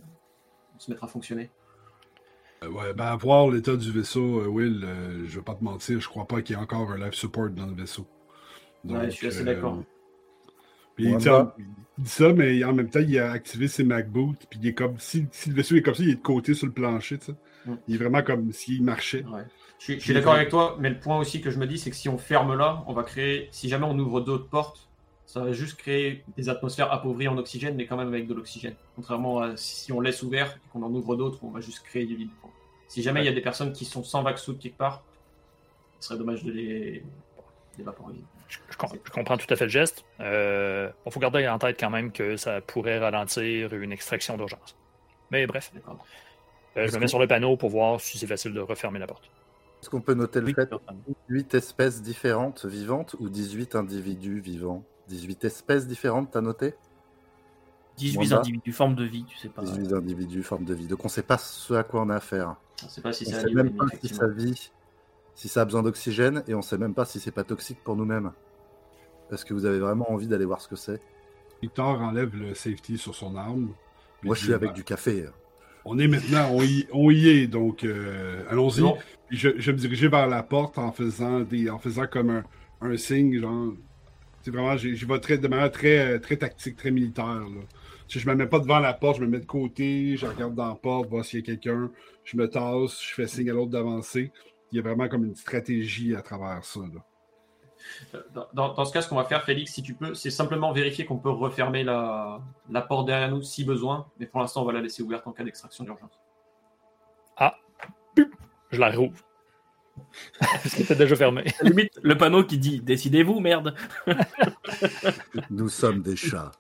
se mettre à fonctionner. Euh, ouais, ben, à voir l'état du vaisseau, euh, Will, euh, je vais pas te mentir, je crois pas qu'il y ait encore un life support dans le vaisseau. Ouais, je suis assez euh, d'accord. puis il, Ouais, dit, bah. il dit ça, mais en même temps, il a activé ses MacBooks, puis il est comme, si, si le vaisseau est comme ça, il est de côté sur le plancher, tu sais. Mm. Il est vraiment comme s'il marchait. Ouais. Je suis, je suis d'accord avec toi, mais le point aussi que je me dis, c'est que si on ferme là, on va créer, si jamais on ouvre d'autres portes, ça va juste créer des atmosphères appauvries en oxygène, mais quand même avec de l'oxygène. Contrairement à si on laisse ouvert et qu'on en ouvre d'autres, on va juste créer du vide. Si jamais il y a des personnes qui sont sans vaccin quelque part, ce serait dommage de les, les vaporiser. Je, je com- je comprends tout à fait le geste. Euh, Il faut garder en tête quand même que ça pourrait ralentir une extraction d'urgence. Mais bref, D'accord. euh, je me mets sur le panneau pour voir si c'est facile de refermer la porte. Est-ce qu'on peut noter le Oui, fait tu refermes. 18 espèces différentes vivantes ou 18 individus vivants? 18 espèces différentes, t'as noté 18 Mwamba. individus forme de vie, tu sais pas. 18 individus, forme de vie. Donc on sait pas ce à quoi on a affaire. On ne sait pas si On c'est sait même pas si ça vit, si ça a besoin d'oxygène, et on sait même pas si c'est pas toxique pour nous-mêmes. Est-ce que vous avez vraiment envie d'aller voir ce que c'est Victor enlève le safety sur son arme. Moi je suis avec bah, du café. On est maintenant, on y, on y est, donc euh, allons-y. Je, je vais me diriger vers la porte en faisant des, en faisant comme un, un signe, genre. C'est vraiment, j'y vais très, de manière très, euh, très tactique, très militaire. Là. Sais, je me mets pas devant la porte, je me mets de côté, je regarde dans la porte, voir s'il y a quelqu'un, je me tasse, je fais signe à l'autre d'avancer. Il y a vraiment comme une stratégie à travers ça. Là. Dans, dans- dans ce cas, ce qu'on va faire, Félix, si tu peux, c'est simplement vérifier qu'on peut refermer la, la porte derrière nous si besoin. Mais pour l'instant, on va la laisser ouverte en cas d'extraction d'urgence. Je la rouvre. Parce qu'elle était déjà fermée. Limite le panneau qui dit décidez-vous merde. Nous sommes des chats.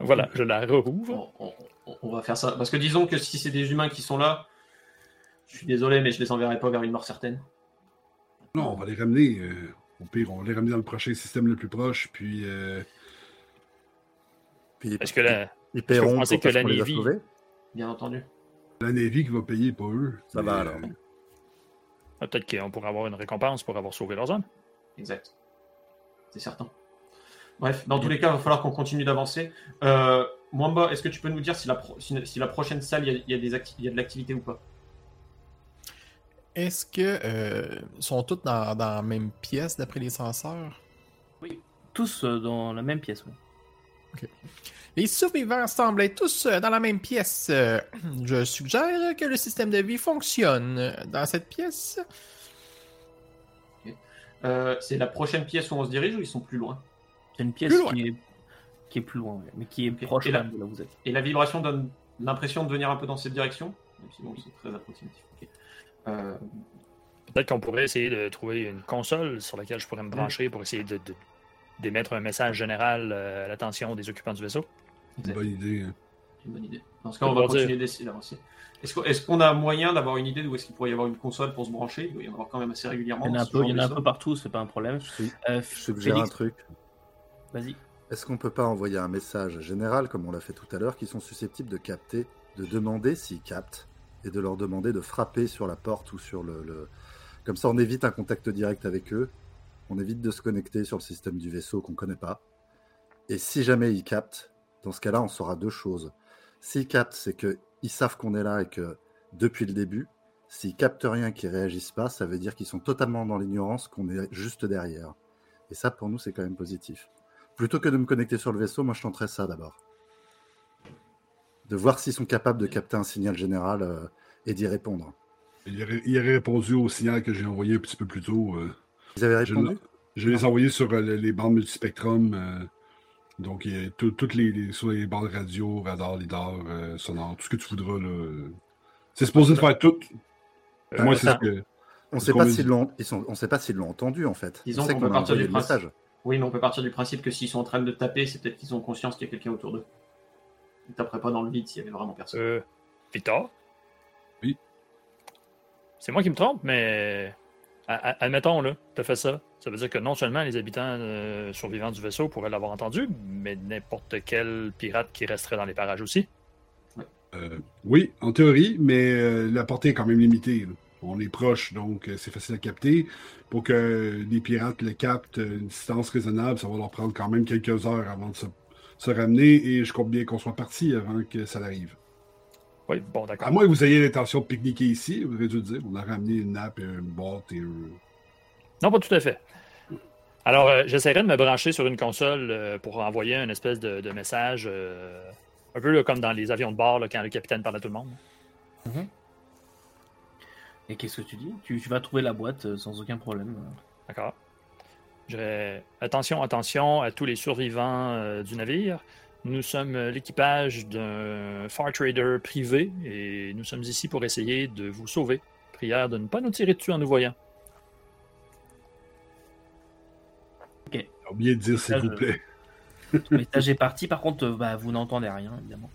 Voilà, je la rouvre. On, on- on va faire ça. Parce que disons que si c'est des humains qui sont là, je suis désolé, mais je les enverrai pas vers une mort certaine. Non, on va les ramener. euh, au pire, on va les ramener dans le prochain système le plus proche, puis euh, Puis Est-ce que la, ils paieront pensez quand que la Navy- Bien entendu. La Navy qui va payer, pas eux. Ça Mais, va, alors. euh, Ah, Peut-être qu'on pourrait avoir une récompense pour avoir sauvé leurs hommes. Exact. C'est certain. Bref, dans tous les cas, il va falloir qu'on continue d'avancer. Euh, Mwamba, est-ce que tu peux nous dire si la, pro- si, si la prochaine salle, il y a, il y a des acti- il y a de l'activité ou pas? Est-ce que euh, sont toutes dans, dans la même pièce d'après les censeurs? Tous euh, dans la même pièce. oui. Les survivants semblent être tous euh, dans la même pièce. Euh, Je suggère que le système de vie fonctionne dans cette pièce. Euh, C'est la prochaine pièce où on se dirige ou ils sont plus loin? C'est une pièce qui est, qui est plus loin, mais qui est proche Et même de là où vous êtes. Et la vibration donne l'impression de venir un peu dans cette direction? Même si bon, c'est très approximatif. Euh, Peut-être qu'on pourrait essayer de trouver une console sur laquelle je pourrais me brancher pour essayer de, de- d'émettre un message général euh, à l'attention des occupants du vaisseau. une bonne idée. hein. c'est une bonne idée. Dans ce cas, on va continuer d'essayer d'avancer. Est-ce qu'on est-ce qu'on a moyen d'avoir une idée d'où est-ce qu'il pourrait y avoir une console pour se brancher? Il doit y en avoir quand même assez régulièrement. Il y en a un peu, il y en a un de peu partout, c'est pas un problème. Je, suis- Euh, je suggère un truc. vas-y. Est-ce qu'on peut pas envoyer un message général, comme on l'a fait tout à l'heure, qui sont susceptibles de capter, de demander s'ils captent, et de leur demander de frapper sur la porte ou sur le, le- Comme ça, on évite un contact direct avec eux, on évite de se connecter sur le système du vaisseau qu'on connaît pas. Et si jamais ils captent, dans ce cas-là, on saura deux choses. S'ils captent, c'est qu'ils savent qu'on est là et que depuis le début, s'ils captent rien, qu'ils réagissent pas, ça veut dire qu'ils sont totalement dans l'ignorance, qu'on est juste derrière. Et ça, pour nous, c'est quand même positif. Plutôt que de me connecter sur le vaisseau, moi je tenterais ça d'abord. De voir s'ils sont capables de capter un signal général euh, et d'y répondre. Il aurait, il répondu au signal que j'ai envoyé un petit peu plus tôt. euh. Ils avaient Je, répondu? je les ai envoyés sur euh, les bandes multispectrum. euh, donc, il y a tout- toutes les, les- sur les bandes radio, radar, lidar, euh, sonore, tout ce que tu voudras. là. C'est supposé de faire tout. Euh, Moi, c'est ce attends. que. On ce sait pas s'ils l'ont, ils sont, on sait pas s'ils l'ont entendu en fait. Disons on sait qu'on peut a partir envoyé du le principe- message. Oui, mais on peut partir du principe que s'ils sont en train de taper, c'est peut-être qu'ils ont conscience qu'il y a quelqu'un autour d'eux. Ils ne taperaient pas dans le vide s'il y avait vraiment personne. Euh, Victor? Oui. C'est moi qui me trompe, mais admettons, là, tu as fait ça. Ça veut dire que non seulement les habitants euh, survivants du vaisseau pourraient l'avoir entendu, mais n'importe quel pirate qui resterait dans les parages aussi. Euh, oui, en théorie, mais euh, la portée est quand même limitée. On est proche, donc c'est facile à capter. Pour que les pirates le captent à une distance raisonnable, ça va leur prendre quand même quelques heures avant de se, se ramener. Et je compte bien qu'on soit parti avant que ça arrive. Oui, bon, d'accord. À moins que vous ayez l'intention de pique-niquer ici, vous aurez dû le dire. On a ramené une nappe, une boîte et un- Non, pas tout à fait. Alors, euh, j'essaierai de me brancher sur une console euh, pour envoyer une espèce de, de message, euh, un peu là, comme dans les avions de bord, là, quand le capitaine parle à tout le monde. Et qu'est-ce que tu dis? Tu, tu vas trouver la boîte euh, sans aucun problème. D'accord. Attention, attention à tous les survivants euh, du navire. Nous sommes euh, l'équipage d'un Far Trader privé et nous sommes ici pour essayer de vous sauver. Prière de ne pas nous tirer dessus en nous voyant. J'ai oublié de dire s'il vous plaît. Le message est parti, par contre, euh, bah, vous n'entendez rien, évidemment.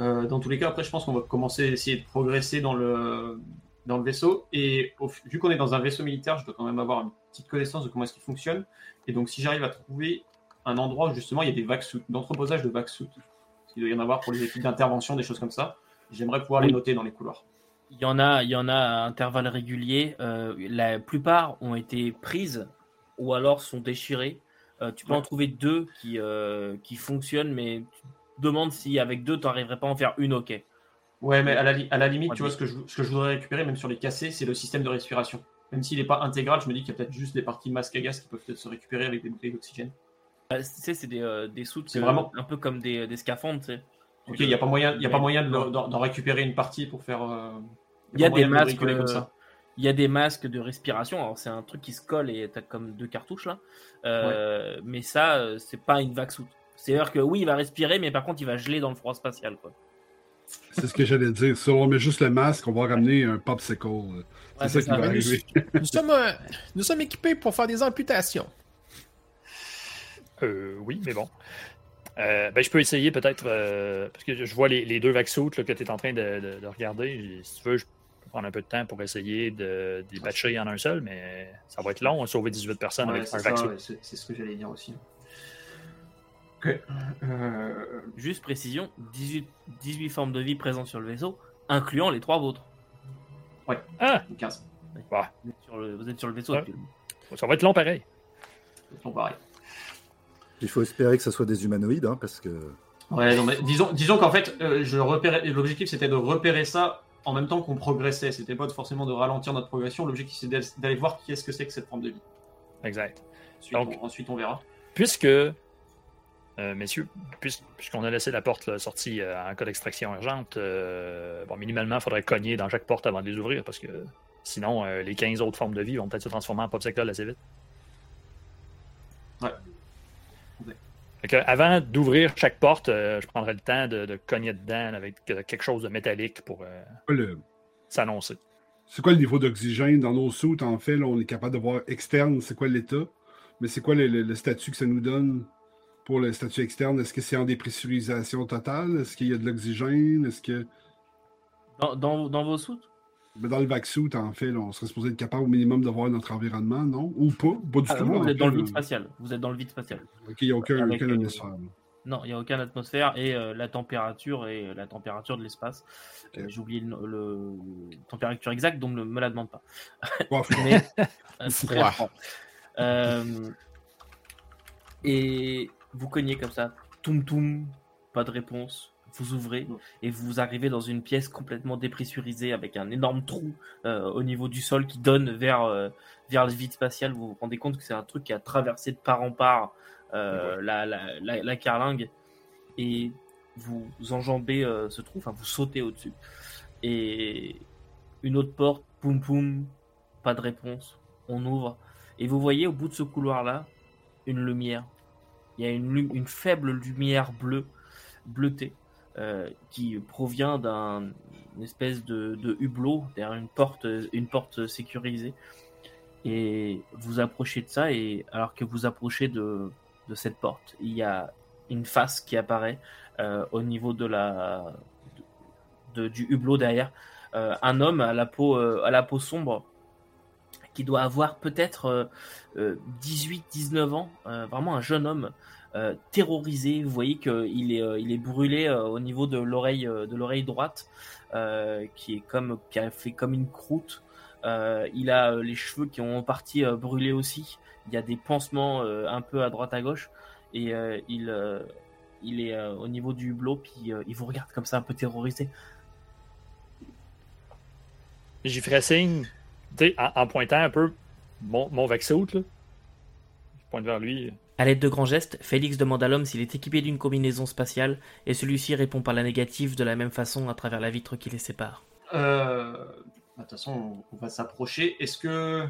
Euh, dans tous les cas, après, je pense qu'on va commencer à essayer de progresser dans le, dans le vaisseau. Et au- vu qu'on est dans un vaisseau militaire, je dois quand même avoir une petite connaissance de comment est-ce qu'il fonctionne. Et donc, si j'arrive à trouver un endroit où justement il y a des vagues d'entreposage de vagues soutes, qu'il doit y en avoir pour les équipes d'intervention, des choses comme ça, j'aimerais pouvoir les noter dans les couloirs. Il y en a, il y en a à intervalles réguliers. euh, la plupart ont été prises ou alors sont déchirées. Euh, tu peux Ouais. en trouver deux qui, euh, qui fonctionnent, mais tu te demandes si avec deux, tu n'arriverais pas à en faire une, ok. Ouais, mais à la, li- à la limite, Ouais, tu vois, ce que, je, ce que je voudrais récupérer, même sur les cassés, c'est le système de respiration. Même s'il n'est pas intégral, je me dis qu'il y a peut-être juste des parties masque à gaz qui peuvent peut-être se récupérer avec des bouteilles d'oxygène. Tu sais, c'est des, euh, des soutes, C'est euh, vraiment- un peu comme des, des scaphandres, tu sais. Ok, il n'y a pas moyen, il y a pas moyen de d'en récupérer une partie pour faire. euh, Il y a des de masques, comme euh, ça. Il y a des masques de respiration. Alors, c'est un truc qui se colle et t'as comme deux cartouches là. Euh, Mais ça, c'est pas une vague soute. C'est-à-dire que oui, il va respirer, mais par contre, il va geler dans le froid spatial. Quoi. C'est ce que j'allais dire. Si on met juste le masque, on va ramener un popsicle. Ouais, C'est ça qui va arriver. Nous sommes, nous sommes équipés pour faire des amputations. Euh, oui, mais bon. Euh, ben, je peux essayer peut-être, euh, parce que je vois les, les deux vaccines que tu es en train de, de- de regarder. Si tu veux, je peux prendre un peu de temps pour essayer de, les batcher en un seul, mais ça va être long, sauver 18 personnes Ouais, avec un ça, vaccin. ouais, c'est ce que j'allais dire aussi. Euh, Juste précision 18, 18 formes de vie présentes sur le vaisseau, incluant les trois vôtres. Ah, 15. Vous êtes sur le, vous êtes sur le vaisseau Ouais. ça va être long pareil. Bon, pareil. Il faut espérer que ce soit des humanoïdes, hein, parce que Ouais, non, mais disons, disons qu'en fait, euh, je repérais- l'objectif c'était de repérer ça en même temps qu'on progressait. C'était pas forcément de ralentir notre progression. L'objectif c'est d'aller- voir qui est-ce que c'est que cette forme de vie. Exact. Ensuite, Donc- on, ensuite, on verra. Puisque, euh, messieurs, puis- puisqu'on a laissé la porte là, sortie euh, en cas d'extraction urgente, euh, bon, minimalement, il faudrait cogner dans chaque porte avant de les ouvrir parce que sinon, euh, les 15 autres formes de vie vont peut-être se transformer en popsicle assez vite. Ouais. Fait que, avant d'ouvrir chaque porte, euh, je prendrai le temps de, de cogner dedans avec euh, quelque chose de métallique pour euh, le- s'annoncer. C'est quoi le niveau d'oxygène dans nos soutes? En fait, là, on est capable de voir externe, c'est quoi l'état? Mais c'est quoi le, le- le statut que ça nous donne pour le statut externe? Est-ce que c'est en dépressurisation totale? Est-ce qu'il y a de l'oxygène? Est-ce que. Dans, dans, dans vos soutes? Ben, dans le vac-suit, en fait, là, on serait supposé être capable au minimum de voir notre environnement, non? Ou pas? Pas du Ah, tout. vous êtes dans le vide là. spatial. Vous êtes dans le vide spatial. Ok, il n'y a aucun, Avec, aucun euh, atmosphère. Non, il n'y a aucune atmosphère et euh, la température est euh, la température de l'espace. Euh, J'ai oublié le, le- température exacte, donc ne me la demande pas. Mais euh, très froid. Euh, et vous cognez comme ça, toum toum, pas de réponse. Vous ouvrez et vous arrivez dans une pièce complètement dépressurisée avec un énorme trou euh, au niveau du sol qui donne vers, euh, vers le vide spatial. Vous vous rendez compte que c'est un truc qui a traversé de part en part euh, la, la, la, la carlingue et vous enjambez ce trou, enfin vous sautez au-dessus. Et une autre porte, poum poum, pas de réponse. On ouvre et vous voyez au bout de ce couloir-là une lumière. Il y a une, une faible lumière bleue, bleutée, qui provient d'un espèce de, hublot derrière une porte, une porte sécurisée. Et vous approchez de ça, et alors que vous approchez de, cette porte, il y a une face qui apparaît euh, au niveau de la, du hublot derrière. Euh, un homme à la peau, euh, à la peau sombre qui doit avoir peut-être euh, 18-19 ans, euh, vraiment un jeune homme euh, terrorisé. Vous voyez qu'il est, euh, il est brûlé euh, au niveau de l'oreille, de l'oreille droite, qui est comme, qui a fait comme une croûte. Il a les cheveux qui ont en partie euh, brûlé aussi. Il y a des pansements un peu à droite à gauche et il, il est au niveau du hublot puis il vous regarde comme ça un peu terrorisé. J'y ferais signe, en, pointant un peu mon, mon là. Je pointe vers lui. À l'aide de grands gestes, Félix demande à l'homme s'il est équipé d'une combinaison spatiale et celui-ci répond par la négative de la même façon à travers la vitre qui les sépare. Euh, bah, De toute façon, on, on va s'approcher. Est-ce que.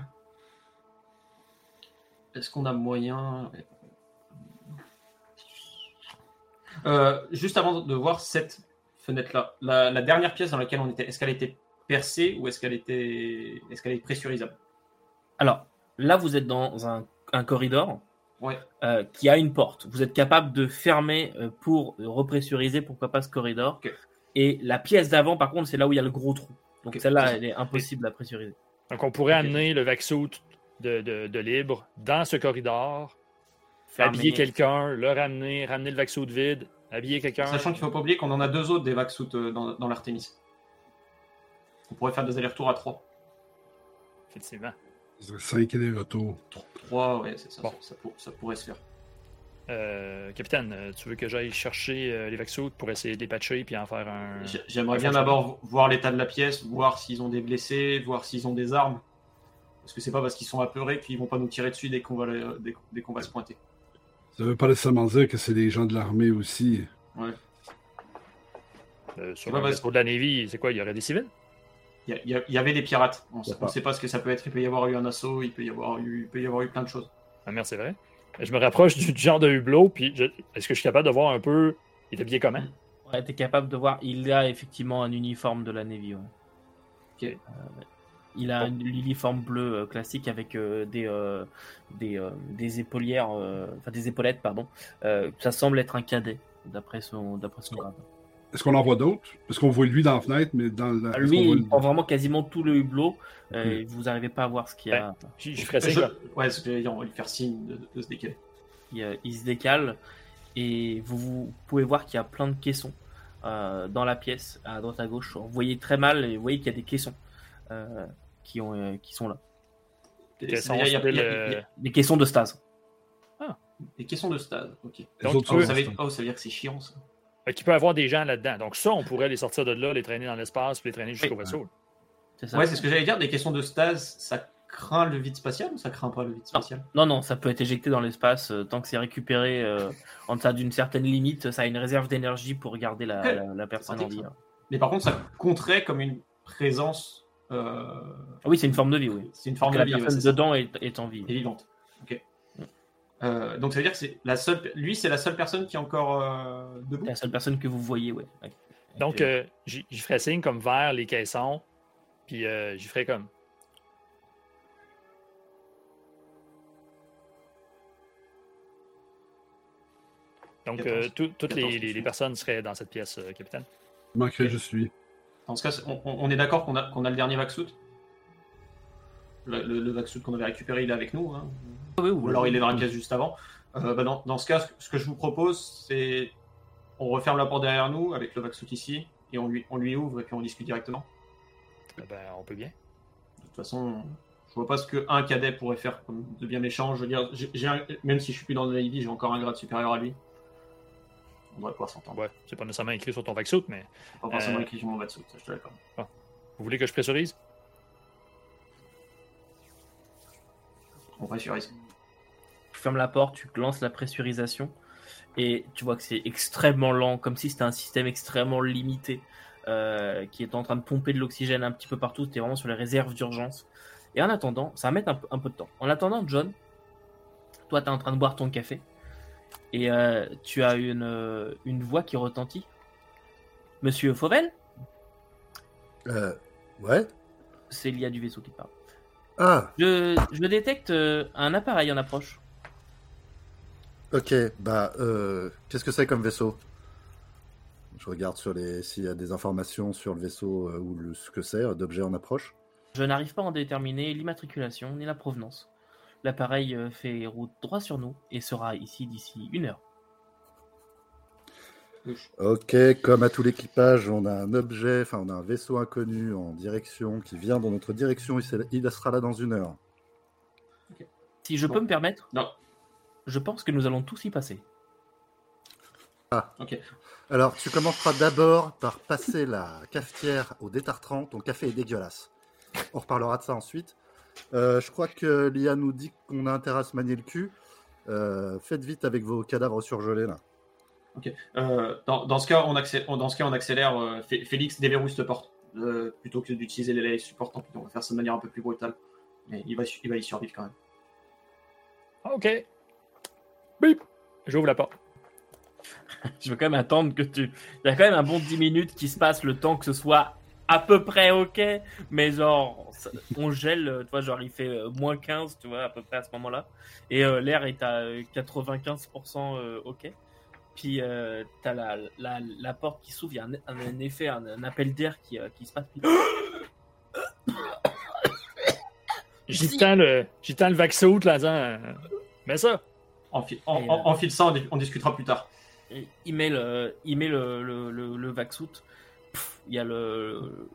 Est-ce qu'on a moyen. Euh, juste avant de voir cette fenêtre-là, la, la dernière pièce dans laquelle on était, est-ce qu'elle était percée ou est-ce qu'elle était. Est-ce qu'elle est pressurisable? Alors, là, vous êtes dans un, un corridor Ouais. euh, qui a une porte. Vous êtes capable de fermer euh, pour repressuriser, pourquoi pas, ce corridor. Et la pièce d'avant, par contre, c'est là où il y a le gros trou. Donc celle-là, elle est impossible à pressuriser. Donc, on pourrait amener le vaxout de, de, de libre dans ce corridor, Fermer- habiller quelqu'un, le ramener, ramener le vaxout vide, habiller quelqu'un. Sachant qu'il ne faut pas oublier qu'on en a deux autres des Vaxout euh, dans, dans l'Artemis. On pourrait faire des allers-retours à trois. Effectivement. 5 et des retours. Trois, ouais, c'est ça, Bon. ça, pour- ça pourrait se faire. Euh, capitaine, euh, tu veux que j'aille chercher euh, les vaxout pour essayer de les patcher puis en faire un. J'ai- J'aimerais bien d'abord voir l'état de la pièce, voir s'ils ont des blessés, voir s'ils ont des armes. Parce que c'est pas parce qu'ils sont apeurés qu'ils vont pas nous tirer dessus dès qu'on va, les- dès, dès qu'on va se pointer. Ça veut pas nécessairement dire que c'est des gens de l'armée aussi. Euh, sur Ouais, le de la Navy, c'est quoi Il y aurait des civils? Il y, avait des pirates. On ne sait pas ce que ça peut être. Il peut y avoir eu un assaut, il peut y avoir eu, il peut y avoir eu plein de choses. Ah merde, c'est vrai. Je me rapproche du genre de hublot, puis je- est-ce que je suis capable de voir un peu. Il est habillé comment? Ouais, t'es capable de voir, il a effectivement un uniforme de la Navy. ouais. Ok. Euh, il a un l'uniforme bleu euh, classique avec euh, des, euh, des, euh, des épaulières, euh, enfin des épaulettes, pardon. Euh, ça semble être un cadet, d'après son, d'après son grade. Est-ce qu'on en voit d'autres? Parce qu'on voit lui dans la fenêtre, mais dans la. est-ce Lui, qu'on voit il le- vraiment quasiment tout le hublot, euh, vous n'arrivez pas à voir ce qu'il y a. Je, je ferais signe. Je- ouais, on va lui faire signe de, de se décaler. Il, euh, il se décale et vous, vous pouvez voir qu'il y a plein de caissons euh, dans la pièce, à droite à gauche. Vous voyez très mal et vous voyez qu'il y a des caissons euh, qui, ont, euh, qui sont là. Et Caisson, c'est-à-dire, il y a- style, il y a- il y a Des caissons de stase. Des questions de stade. Ok. Donc, Oh, sont ça veut, oh, ça veut dire que c'est chiant ça. Fait qu'il peut y avoir des gens là-dedans. Donc, ça, on pourrait les sortir de là, les traîner dans l'espace, puis les traîner jusqu'au Oui. vaisseau. C'est ça Ouais, c'est ce que j'allais dire. Des questions de stase, ça craint le vide spatial ou ça craint pas le vide spatial? Non, non, ça peut être éjecté dans l'espace euh, tant que c'est récupéré euh, en deçà d'une certaine limite. Ça a une réserve d'énergie pour garder la, Ouais, la- la personne en vie. Mais par contre, ça compterait comme une présence. euh, Ah Oui, c'est une forme de vie, oui. C'est une forme Que de la vie. ouais, personne ça. dedans est, est en vie. est vivante. Ok. Euh, donc ça veut dire que c'est la seule. Lui, c'est la seule personne qui est encore euh, debout? La seule personne que vous voyez, ouais. Ouais. Donc, euh, j'y ferais signe comme vers les caissons, puis euh, j'y ferais comme. Donc, euh, tout- toutes les, personnes seraient dans cette pièce, euh, capitaine. Il manquerait juste lui. Dans ce cas, on, on est d'accord qu'on a, qu'on a le dernier Vaxout Le, le, le Vaxout qu'on avait récupéré, il est avec nous. hein. Oui, Ou alors il est dans la pièce juste avant. Euh, bah, dans, dans ce cas, ce que- je vous propose, c'est on referme la porte derrière nous avec le Vaxout ici et on lui, on lui ouvre et puis on discute directement. Eh Ben, on peut bien. De toute façon, je vois pas ce qu'un cadet pourrait faire comme de bien méchant. Je veux dire, un- même si je suis plus dans le Navy, j'ai encore un grade supérieur à lui. on devrait pouvoir s'entendre. Ouais, c'est pas nécessairement écrit sur ton vaccin, mais Pas forcément Euh. écrit sur mon ça je te l'accorde. vous voulez que je pressurise? On pressurise. Tu fermes la porte, tu lances la pressurisation et tu vois que c'est extrêmement lent, comme si c'était un système extrêmement limité euh, qui est en train de pomper de l'oxygène un petit peu partout. C'était vraiment sur les réserves d'urgence. Et en attendant, ça va mettre un, peu- un peu de temps. En attendant, John, toi, tu es en train de boire ton café et euh, tu as une, euh, une voix qui retentit. Monsieur Fauvel, Euh, ouais. c'est l'IA du vaisseau qui parle. Ah, Je, je détecte euh, un appareil en approche. ok. Bah, euh, qu'est-ce que c'est comme vaisseau? Je regarde sur les s'il y a des informations sur le vaisseau euh, ou le, ce que c'est, euh, d'objets en approche. Je n'arrive pas à en déterminer l'immatriculation ni la provenance. L'appareil fait route droit sur nous et sera ici d'ici une heure. Ok, comme à tout l'équipage, on a un objet, enfin on a un vaisseau inconnu en direction qui vient dans notre direction. Il, sera là dans une heure. Si je Bon. peux me permettre, Non. je pense que nous allons tous y passer. Alors, tu commenceras d'abord par passer la cafetière au détartrant. Ton café est dégueulasse. On reparlera de ça ensuite. Euh, je crois que l'IA nous dit qu'on a intérêt à se manier le cul. Euh, faites vite avec vos cadavres surgelés là. Euh, dans, dans ce cas, on accélère. Dans ce cas, on accélère euh, Fé- Félix déverrouille cette porte euh, plutôt que d'utiliser les laits supportants. On va faire ça de manière un peu plus brutale. Mais il va, il va y survivre quand même. Ok. Bip! J'ouvre la porte. Je veux quand même attendre que tu. Il y a quand même un bon 10 minutes qui se passe le temps que ce soit à peu près ok, mais genre, ça- on gèle, tu vois, genre il fait euh, moins 15, tu vois, à peu près à ce moment-là. Et euh, l'air est à euh, 95% euh, ok. Puis euh, t'as la, la, la porte qui s'ouvre, il y a un, un- un effet, un, un appel d'air qui, euh, qui se passe. Puis- J'y tends le, le vaccin là, disant, Mais ça! Enfile, en, Et, en- euh, enfile ça, on, di- on discutera plus tard. Et il met le, il met le, le, le, le. Pff, Il y a le,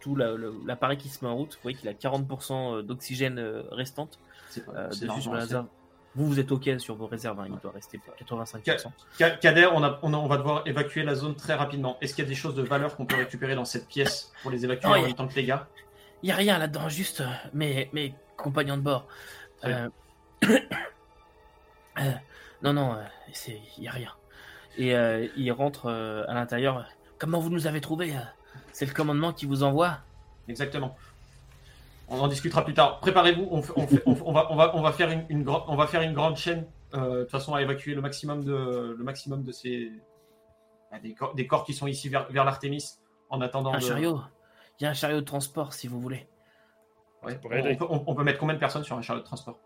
tout la- le- l'appareil qui se met en route. Vous voyez qu'il a 40% d'oxygène euh, restante C'est pas- euh, c'est dessus c'est- réserve. Vous, vous êtes OK sur vos réserves. hein, Il doit rester 85%. Ka- Kader, on, a- on, a- on va devoir évacuer la zone très rapidement. Est-ce qu'il y a des choses de valeur qu'on peut récupérer dans cette pièce pour les évacuer Non, en même temps que les gars? Il n'y a rien là-dedans, juste mes, mes compagnons de bord. Euh, euh, non, non, euh, il n'y a rien. Et euh, il rentre à l'intérieur. Comment vous nous avez trouvés C'est le commandement qui vous envoie? Exactement. On en discutera plus tard. Préparez-vous, on, fait- on fait- on- on va, on, va, on, va faire une, une gra- on va faire une grande chaîne euh, de façon à évacuer le maximum de, le maximum de ces bah, des, corps, des corps qui sont ici vers, vers l'Artémis en attendant. Un de- chariot. Il y a un chariot de transport si vous voulez. Ouais. On, peut, on- on peut mettre combien de personnes sur un chariot de transport?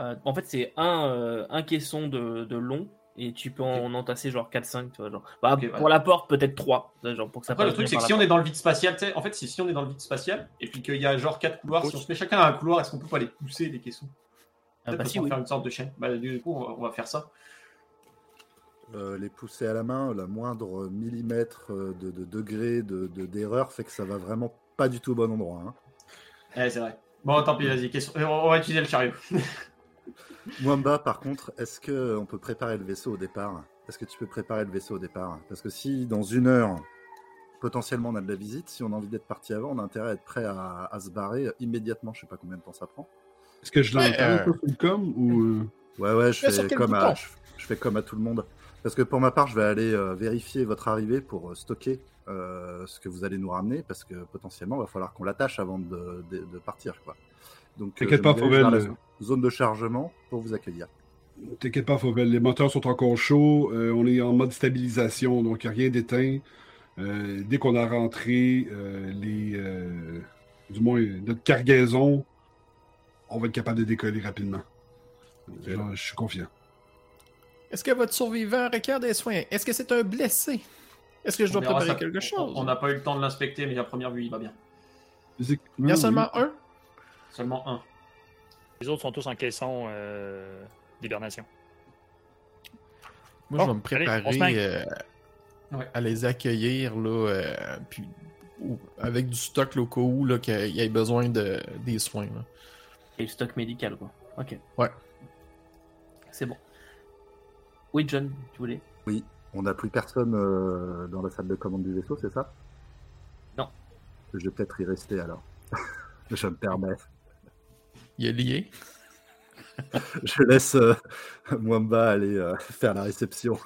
Euh, en fait, c'est un, euh, un caisson de, de long et tu peux en entasser genre 4-5. Tu vois, genre. Bah, pour ouais. la porte, peut-être 3. Genre, pour que ça Après, le truc, c'est que si on est dans le vide spatial, en fait, si, si on est dans le vide spatial et puis qu'il y a genre quatre couloirs, si on se met chacun à un couloir, est-ce qu'on peut pas les pousser les caissons? Ah, Peut-être bah, si, oui. faire une sorte de chaîne. Bah, du coup, on va, on va faire ça. Euh, les pousser à la main, la moindre millimètre euh, de, de degré de- de- d'erreur fait que ça va vraiment pas du tout au bon endroit. hein. Ouais, c'est vrai. Bon, tant pis, vas-y. question- On va utiliser le chariot. Mwamba, par contre, est-ce que on peut préparer le vaisseau au départ? Est-ce que tu peux préparer le vaisseau au départ? Parce que si dans une heure, potentiellement on a de la visite, si on a envie d'être parti avant, on a intérêt à être prêt à, à se barrer immédiatement. Je sais pas combien de temps ça prend. Est-ce que je l'entends, Ouais, euh, Fulcom, ou... euh, Ouais, ouais, je fais, comme à, je, je fais comme à tout le monde. Parce que pour ma part, je vais aller euh, vérifier votre arrivée pour euh, stocker euh, ce que vous allez nous ramener, parce que potentiellement, il va falloir qu'on l'attache avant de, de- de partir. quoi. Donc, T'inquiète je pas, la zo- zone de chargement pour vous accueillir. T'inquiète pas, Fauvel, les moteurs sont encore chauds. euh, on est en mode stabilisation, donc il n'y a rien d'éteint. Euh, dès qu'on a rentré euh, les, euh, du moins notre cargaison, on va être capable de décoller rapidement. Euh, là, je suis confiant. Est-ce que votre survivant requiert des soins? Est-ce que c'est un blessé? Est-ce que je dois préparer ça. quelque chose? On n'a pas eu le temps de l'inspecter, mais à première vue, il va bien. Il Il y a seulement un? Seulement un. Les autres sont tous en caisson euh, d'hibernation. Moi, je vais me préparer euh, Ouais. à les accueillir, là, euh, puis ou- avec du stock, là, au cas où, là, qu'il y ait besoin de, des soins, là. Et le stock médical, quoi. Ok. Ouais. C'est bon. Oui, John, tu voulais? On n'a plus personne euh, dans la salle de commande du vaisseau, c'est ça? Non. Je vais peut-être y rester alors. je me permets. Il est lié. je laisse euh, Mwamba aller euh, faire la réception.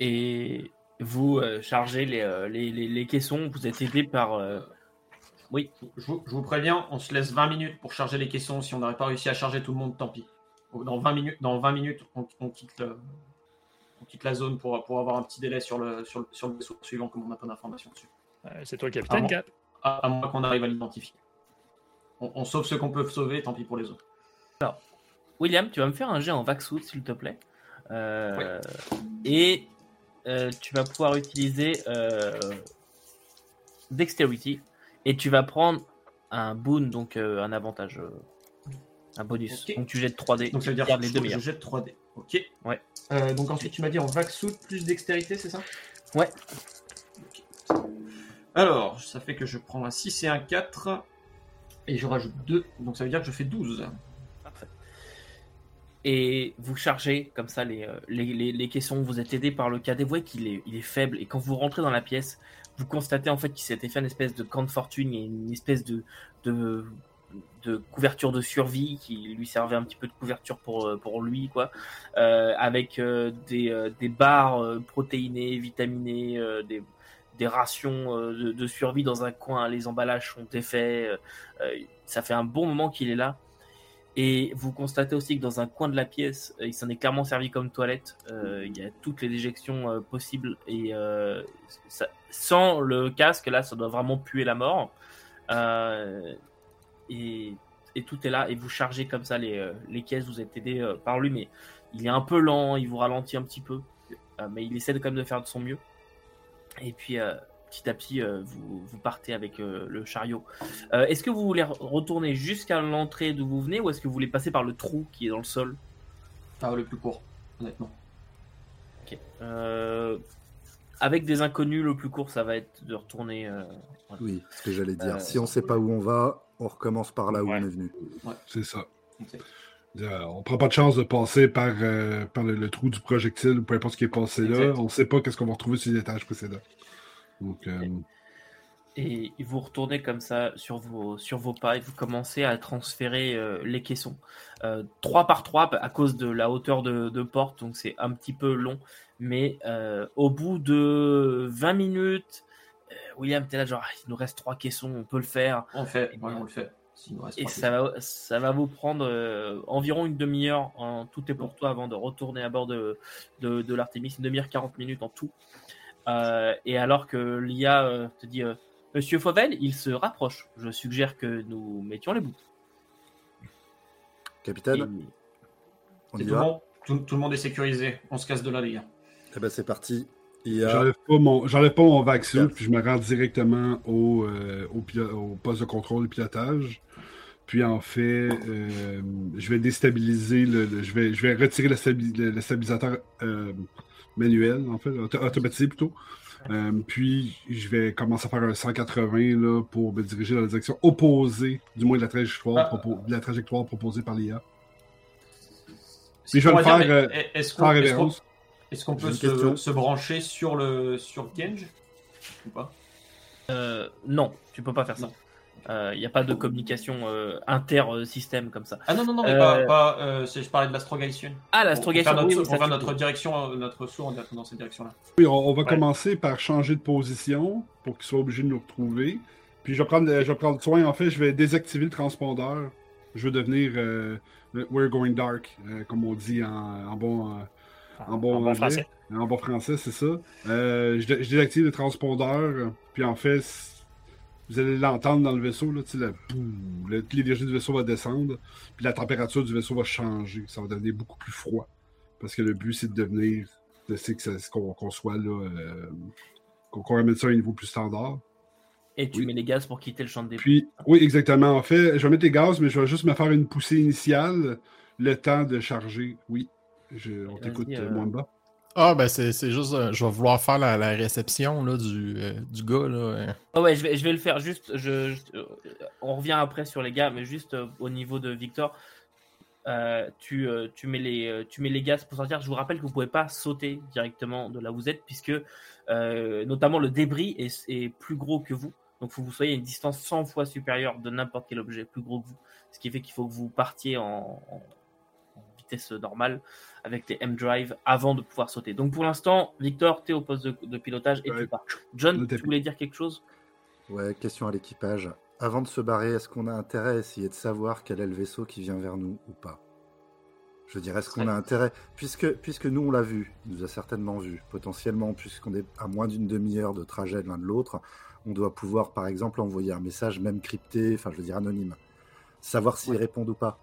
Et vous euh, chargez les, euh, les, les- les caissons, vous êtes aidé par... euh, Oui, Je vous, je vous préviens, on se laisse 20 minutes pour charger les caissons. Si on n'aurait pas réussi à charger tout le monde, tant pis. Dans 20 minutes, dans 20 minutes on, on quitte, le- on quitte la zone pour, pour avoir un petit délai sur le, sur le, sur le vaisseau suivant, comme on n'a pas d'informations dessus. Euh, c'est toi capitaine. Cap. À, à moins qu'on arrive à l'identifier. On, on sauve ceux qu'on peut sauver, tant pis pour les autres. William, tu vas me faire un jet en Vaxout, s'il te plaît. Euh, Et euh, tu vas pouvoir utiliser euh, Dexterity. Et tu vas prendre un boon, donc euh, un avantage, euh, un bonus. Donc tu jettes 3D. Donc ça veut dire que les je, deux je jette 3D. Ok. Ouais. Euh, donc ensuite, tu m'as dit en Vaxout plus dextérité, c'est ça? Ouais. Alors, ça fait que je prends un 6 et un 4. Et je rajoute 2. Donc ça veut dire que je fais 12. Parfait. Et vous chargez comme ça les, euh, les, les- les caissons, vous êtes aidé par le cadet, vous voyez qu'il est, il est faible, et quand vous rentrez dans la pièce, vous constatez en fait qu'il s'était fait une espèce de camp de fortune et une espèce de, de, de couverture de survie qui lui servait un petit peu de couverture pour, euh, pour lui, quoi, euh, avec des, des barres protéinées, vitaminées, des, des rations euh, de, survie dans un coin, les emballages sont défaits, euh, euh, ça fait un bon moment qu'il est là. Et vous constatez aussi que dans un coin de la pièce, il s'en est clairement servi comme toilette. Il y a toutes les déjections possibles. Et sans le casque, là, ça doit vraiment puer la mort. Et, tout est là. Et vous chargez comme ça les, caisses. Vous êtes aidé par lui, mais il est un peu lent. Il vous ralentit un petit peu. Mais il essaie quand même de faire de son mieux. Et puis, euh, petit à petit, euh, vous, vous partez avec euh, le chariot. Euh, est-ce que vous voulez re- retourner jusqu'à l'entrée d'où vous venez ou est-ce que vous voulez passer par le trou qui est dans le sol? Ah, le plus court, honnêtement. Ok. Euh, avec des inconnus, le plus court, ça va être de retourner. euh, Oui, ce que j'allais dire. Euh, si on sait pas où on va, on recommence par là où Ouais. on est venu. C'est ça. Ok. Euh, on prend pas de chance de passer par, euh, par le, le trou du projectile ou peu importe ce qui est passé là. On sait pas qu'est-ce qu'on va retrouver sur les étages précédents. Donc, euh, Et vous retournez comme ça sur vos, sur vos pas et vous commencez à transférer euh, les caissons. Euh, trois par trois à cause de la hauteur de, de porte, donc c'est un petit peu long. Mais euh, au bout de 20 minutes, euh, William, t'es là genre, Ah, il nous reste trois caissons, on peut le faire. On le fait, ouais, on le fait. Et ça va, ça va vous prendre euh, environ une demi-heure en tout et pour toi avant de retourner à bord de, de, de l'Artemis, une demi-heure, 40 minutes en tout. Euh, et alors que l'IA euh, te dit euh, Monsieur Fauvel, il se rapproche. Je suggère que nous mettions les bouts. Capitaine, Et- on C'est y tout, le va monde, tout, tout le monde est sécurisé. On se casse de là, les gars. Eh ben c'est parti. Il y a... j'enlève pas mon, j'enlève pas mon puis je me rends directement au, euh, au, poste de contrôle et pilotage. Puis en fait, euh, je vais déstabiliser le, le- je vais, je vais retirer le, stabi- le- stabilisateur euh, manuel, en fait, auto- automatisé plutôt. Puis je vais commencer à faire un 180 là, pour me diriger dans la direction opposée, du moins de la trajectoire, Ah. propo- de la trajectoire proposée par l'IA. Je vais le faire, est-ce qu'on est-ce qu'on- peut se, se brancher sur le sur Genge ou pas? Euh, non, tu peux pas faire ça. Il n'y a pas de communication euh, inter-système comme ça. Ah non, non, non, mais Euh, pas. pas euh, c'est- je parlais de l'astrogation. Ah, On l'astrogation, va faire oui, notre, oui, ça, on va notre direction, euh, notre saut en- dans cette direction-là. Oui, on, on va Ouais. commencer par changer de position pour qu'il soit obligé de nous retrouver. Puis je vais prendre, je vais prendre soin, en fait, je vais désactiver le transpondeur. Je veux devenir euh, We're Going Dark, euh, comme on dit en, en bon, en bon, anglais. français. En bon français, c'est ça. Euh, je, dé- je désactive le transpondeur, puis en fait, vous allez l'entendre dans le vaisseau, là, tu sais, le boum, le- l'énergie du vaisseau va descendre, puis la température du vaisseau va changer. Ça va devenir beaucoup plus froid. Parce que le but, c'est de devenir, de- c'est que ça- qu'on qu'on soit là, euh, qu'on ramène ça à un niveau plus standard. Et tu Oui. mets les gaz pour quitter le champ de dépôt. Puis, oui, exactement. En fait, je vais mettre les gaz, mais je vais juste me faire une poussée initiale, le temps de charger. Oui, je, on t'écoute, euh. Ah, ben c'est c'est juste. euh, je vais vouloir faire la, la réception là, du, euh, du gars. Là. Oh ouais, je vais, je vais le faire. Juste, je, je- on revient après sur les gars, mais juste euh, au niveau de Victor, euh, tu, euh, tu, mets les, euh, tu mets les gaz pour sortir. Je vous rappelle que vous pouvez pas sauter directement de là où vous êtes, puisque euh, notamment le débris est, est plus gros que vous. Donc, il faut que vous soyez à une distance 100 fois supérieure de n'importe quel objet plus gros que vous. Ce qui fait qu'il faut que vous partiez en vitesse normale avec les M-Drive avant de pouvoir sauter. Donc, pour l'instant, Victor, tu es au poste de, de pilotage et tu pars. John, tu voulais dire quelque chose? Ouais, question à l'équipage. Avant de se barrer, est-ce qu'on a intérêt à essayer de savoir quel est le vaisseau qui vient vers nous ou pas? Je dirais, est-ce qu'on a intérêt? Puisque, puisque nous, on l'a vu, il nous a certainement vu, potentiellement, puisqu'on est à moins d'une demi-heure de trajet de l'un de l'autre, on doit pouvoir, par exemple, envoyer un message, même crypté, enfin, je veux dire anonyme. Savoir s'ils Ouais. répondent ou pas.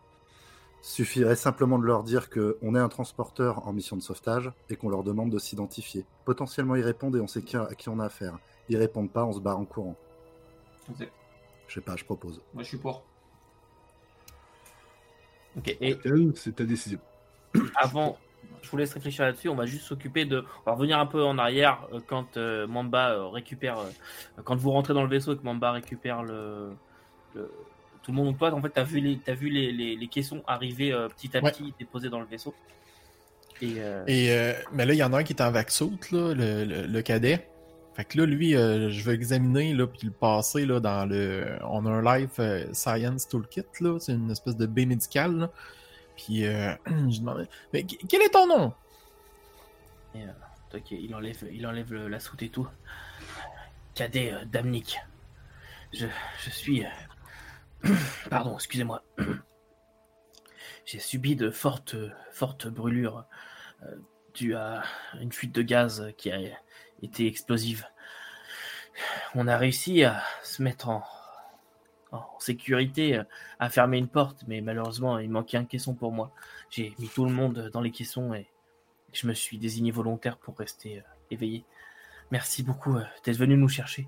Suffirait simplement de leur dire qu'on est un transporteur en mission de sauvetage et qu'on leur demande de s'identifier. Potentiellement, ils répondent et on sait qui, à qui on a affaire. Ils répondent pas, on se barre en courant. Je sais pas, je propose. Moi, je suis pour. Ok, et C'est ta décision. avant, je vous laisse réfléchir là-dessus. On va juste s'occuper de. On va revenir un peu en arrière euh, quand euh, Mamba euh, récupère. euh, quand vous rentrez dans le vaisseau et que Mamba récupère le. le- tout le monde. Donc, toi, en fait, tu as vu, les, as vu les, les, les caissons arriver euh, petit à Ouais. petit, déposés dans le vaisseau. Et. euh, Et euh, mais là, il y en a un qui est en vac-saute, là, le, le- le cadet. Fait que là, lui, je vais examiner là, puis le passer là, dans le. On a un Life euh, Science Toolkit, là. C'est une espèce de B médical. Là. Puis je demandais. Mais qu- quel est ton nom? et, il enlève, il enlève le- la soute et tout. Cadet euh, Damnik. Je, je suis. euh, Pardon, excusez-moi. J'ai subi de fortes, fortes brûlures euh, dues à une fuite de gaz qui a été explosive. On a réussi à se mettre en, sécurité, à fermer une porte, mais malheureusement, il manquait un caisson pour moi. J'ai mis tout le monde dans les caissons et je me suis désigné volontaire pour rester euh, éveillé. Merci beaucoup euh, d'être venu nous chercher.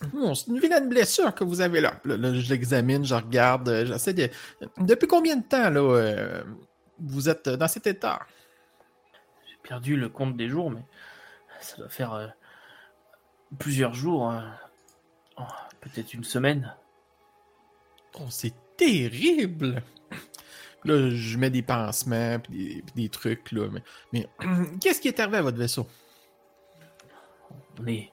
C'est une vilaine blessure que vous avez là. Là, là, je l'examine, je regarde, euh, j'essaie de. Depuis combien de temps là euh, vous êtes dans cet état? J'ai perdu le compte des jours, mais ça doit faire euh, plusieurs jours, euh, oh, peut-être une semaine. Oh, c'est terrible! Là, je mets des pansements puis des, puis des trucs, là. Mais, mais qu'est-ce qui est arrivé à votre vaisseau? On est,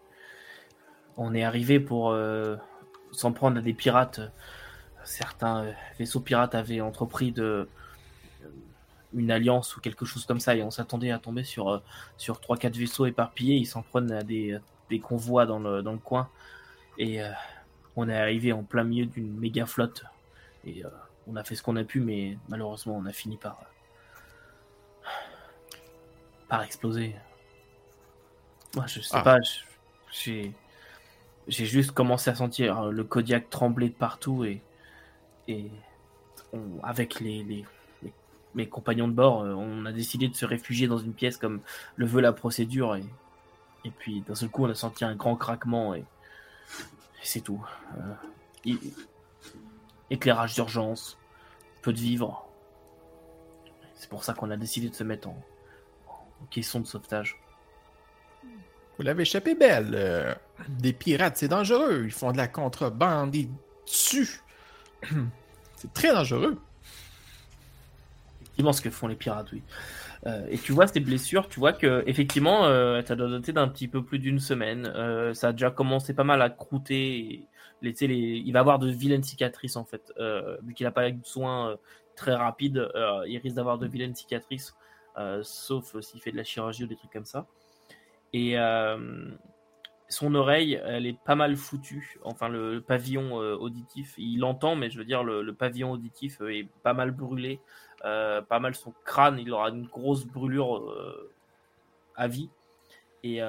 on est arrivé pour euh, s'en prendre à des pirates. Certains euh, vaisseaux pirates avaient entrepris de euh, une alliance ou quelque chose comme ça, et on s'attendait à tomber sur sur trois quatre vaisseaux éparpillés. Ils s'en prennent à des, des convois dans le dans le coin, et euh, on est arrivé en plein milieu d'une méga flotte. Et euh, on a fait ce qu'on a pu, mais malheureusement, on a fini par par exploser. Moi, je sais Ah. pas, j'ai j'ai juste commencé à sentir euh, le Kodiak trembler de partout et et avec les, les- mes compagnons de bord, euh, on a décidé de se réfugier dans une pièce comme le veut la procédure et et puis d'un seul coup, on a senti un grand craquement et, c'est tout. Euh, éclairage d'urgence, peu de vivres. C'est pour ça qu'on a décidé de se mettre en, en caisson de sauvetage. Vous l'avez échappé belle. Des pirates, c'est dangereux. Ils font de la contrebande, ils c'est très dangereux. effectivement ce que font les pirates, oui. Euh, et tu vois ces blessures, tu vois que effectivement, euh, ça doit dater d'un petit peu plus d'une semaine. Euh, ça a déjà commencé pas mal à croûter. les, il va avoir de vilaines cicatrices en fait, Euh, vu qu'il n'a pas eu de soins très rapides. il risque d'avoir de vilaines cicatrices, sauf s'il fait de la chirurgie ou des trucs comme ça. Et son oreille, elle est pas mal foutue. Enfin, le, le pavillon euh, auditif, il l'entend, mais je veux dire, le, le pavillon auditif euh, est pas mal brûlé. Euh, pas mal son crâne, il aura une grosse brûlure euh, à vie. Et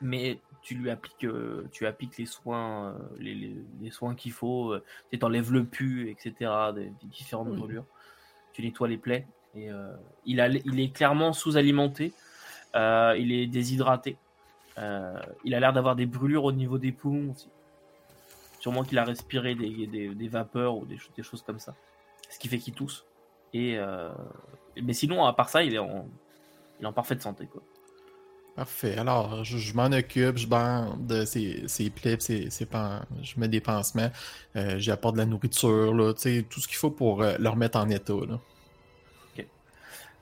mais tu lui appliques, tu appliques les soins, les, les- les soins qu'il faut. Tu t'enlèves le pu, etc. Des, des différentes brûlures. Tu nettoies les plaies. Et il, a, il est clairement sous-alimenté. Il est déshydraté. Euh, il a l'air d'avoir des brûlures au niveau des poumons aussi. Sûrement qu'il a respiré des, des- vapeurs ou des, cho- des choses comme ça. Ce qui fait qu'il tousse. Et euh, mais sinon, à part ça, il est en, il est en parfaite santé. Quoi. Parfait. Alors, je, m'en occupe, je bande ses, ses plaies, ses, je mets des pansements, euh, j'apporte de la nourriture, tout ce qu'il faut pour euh, le remettre en état.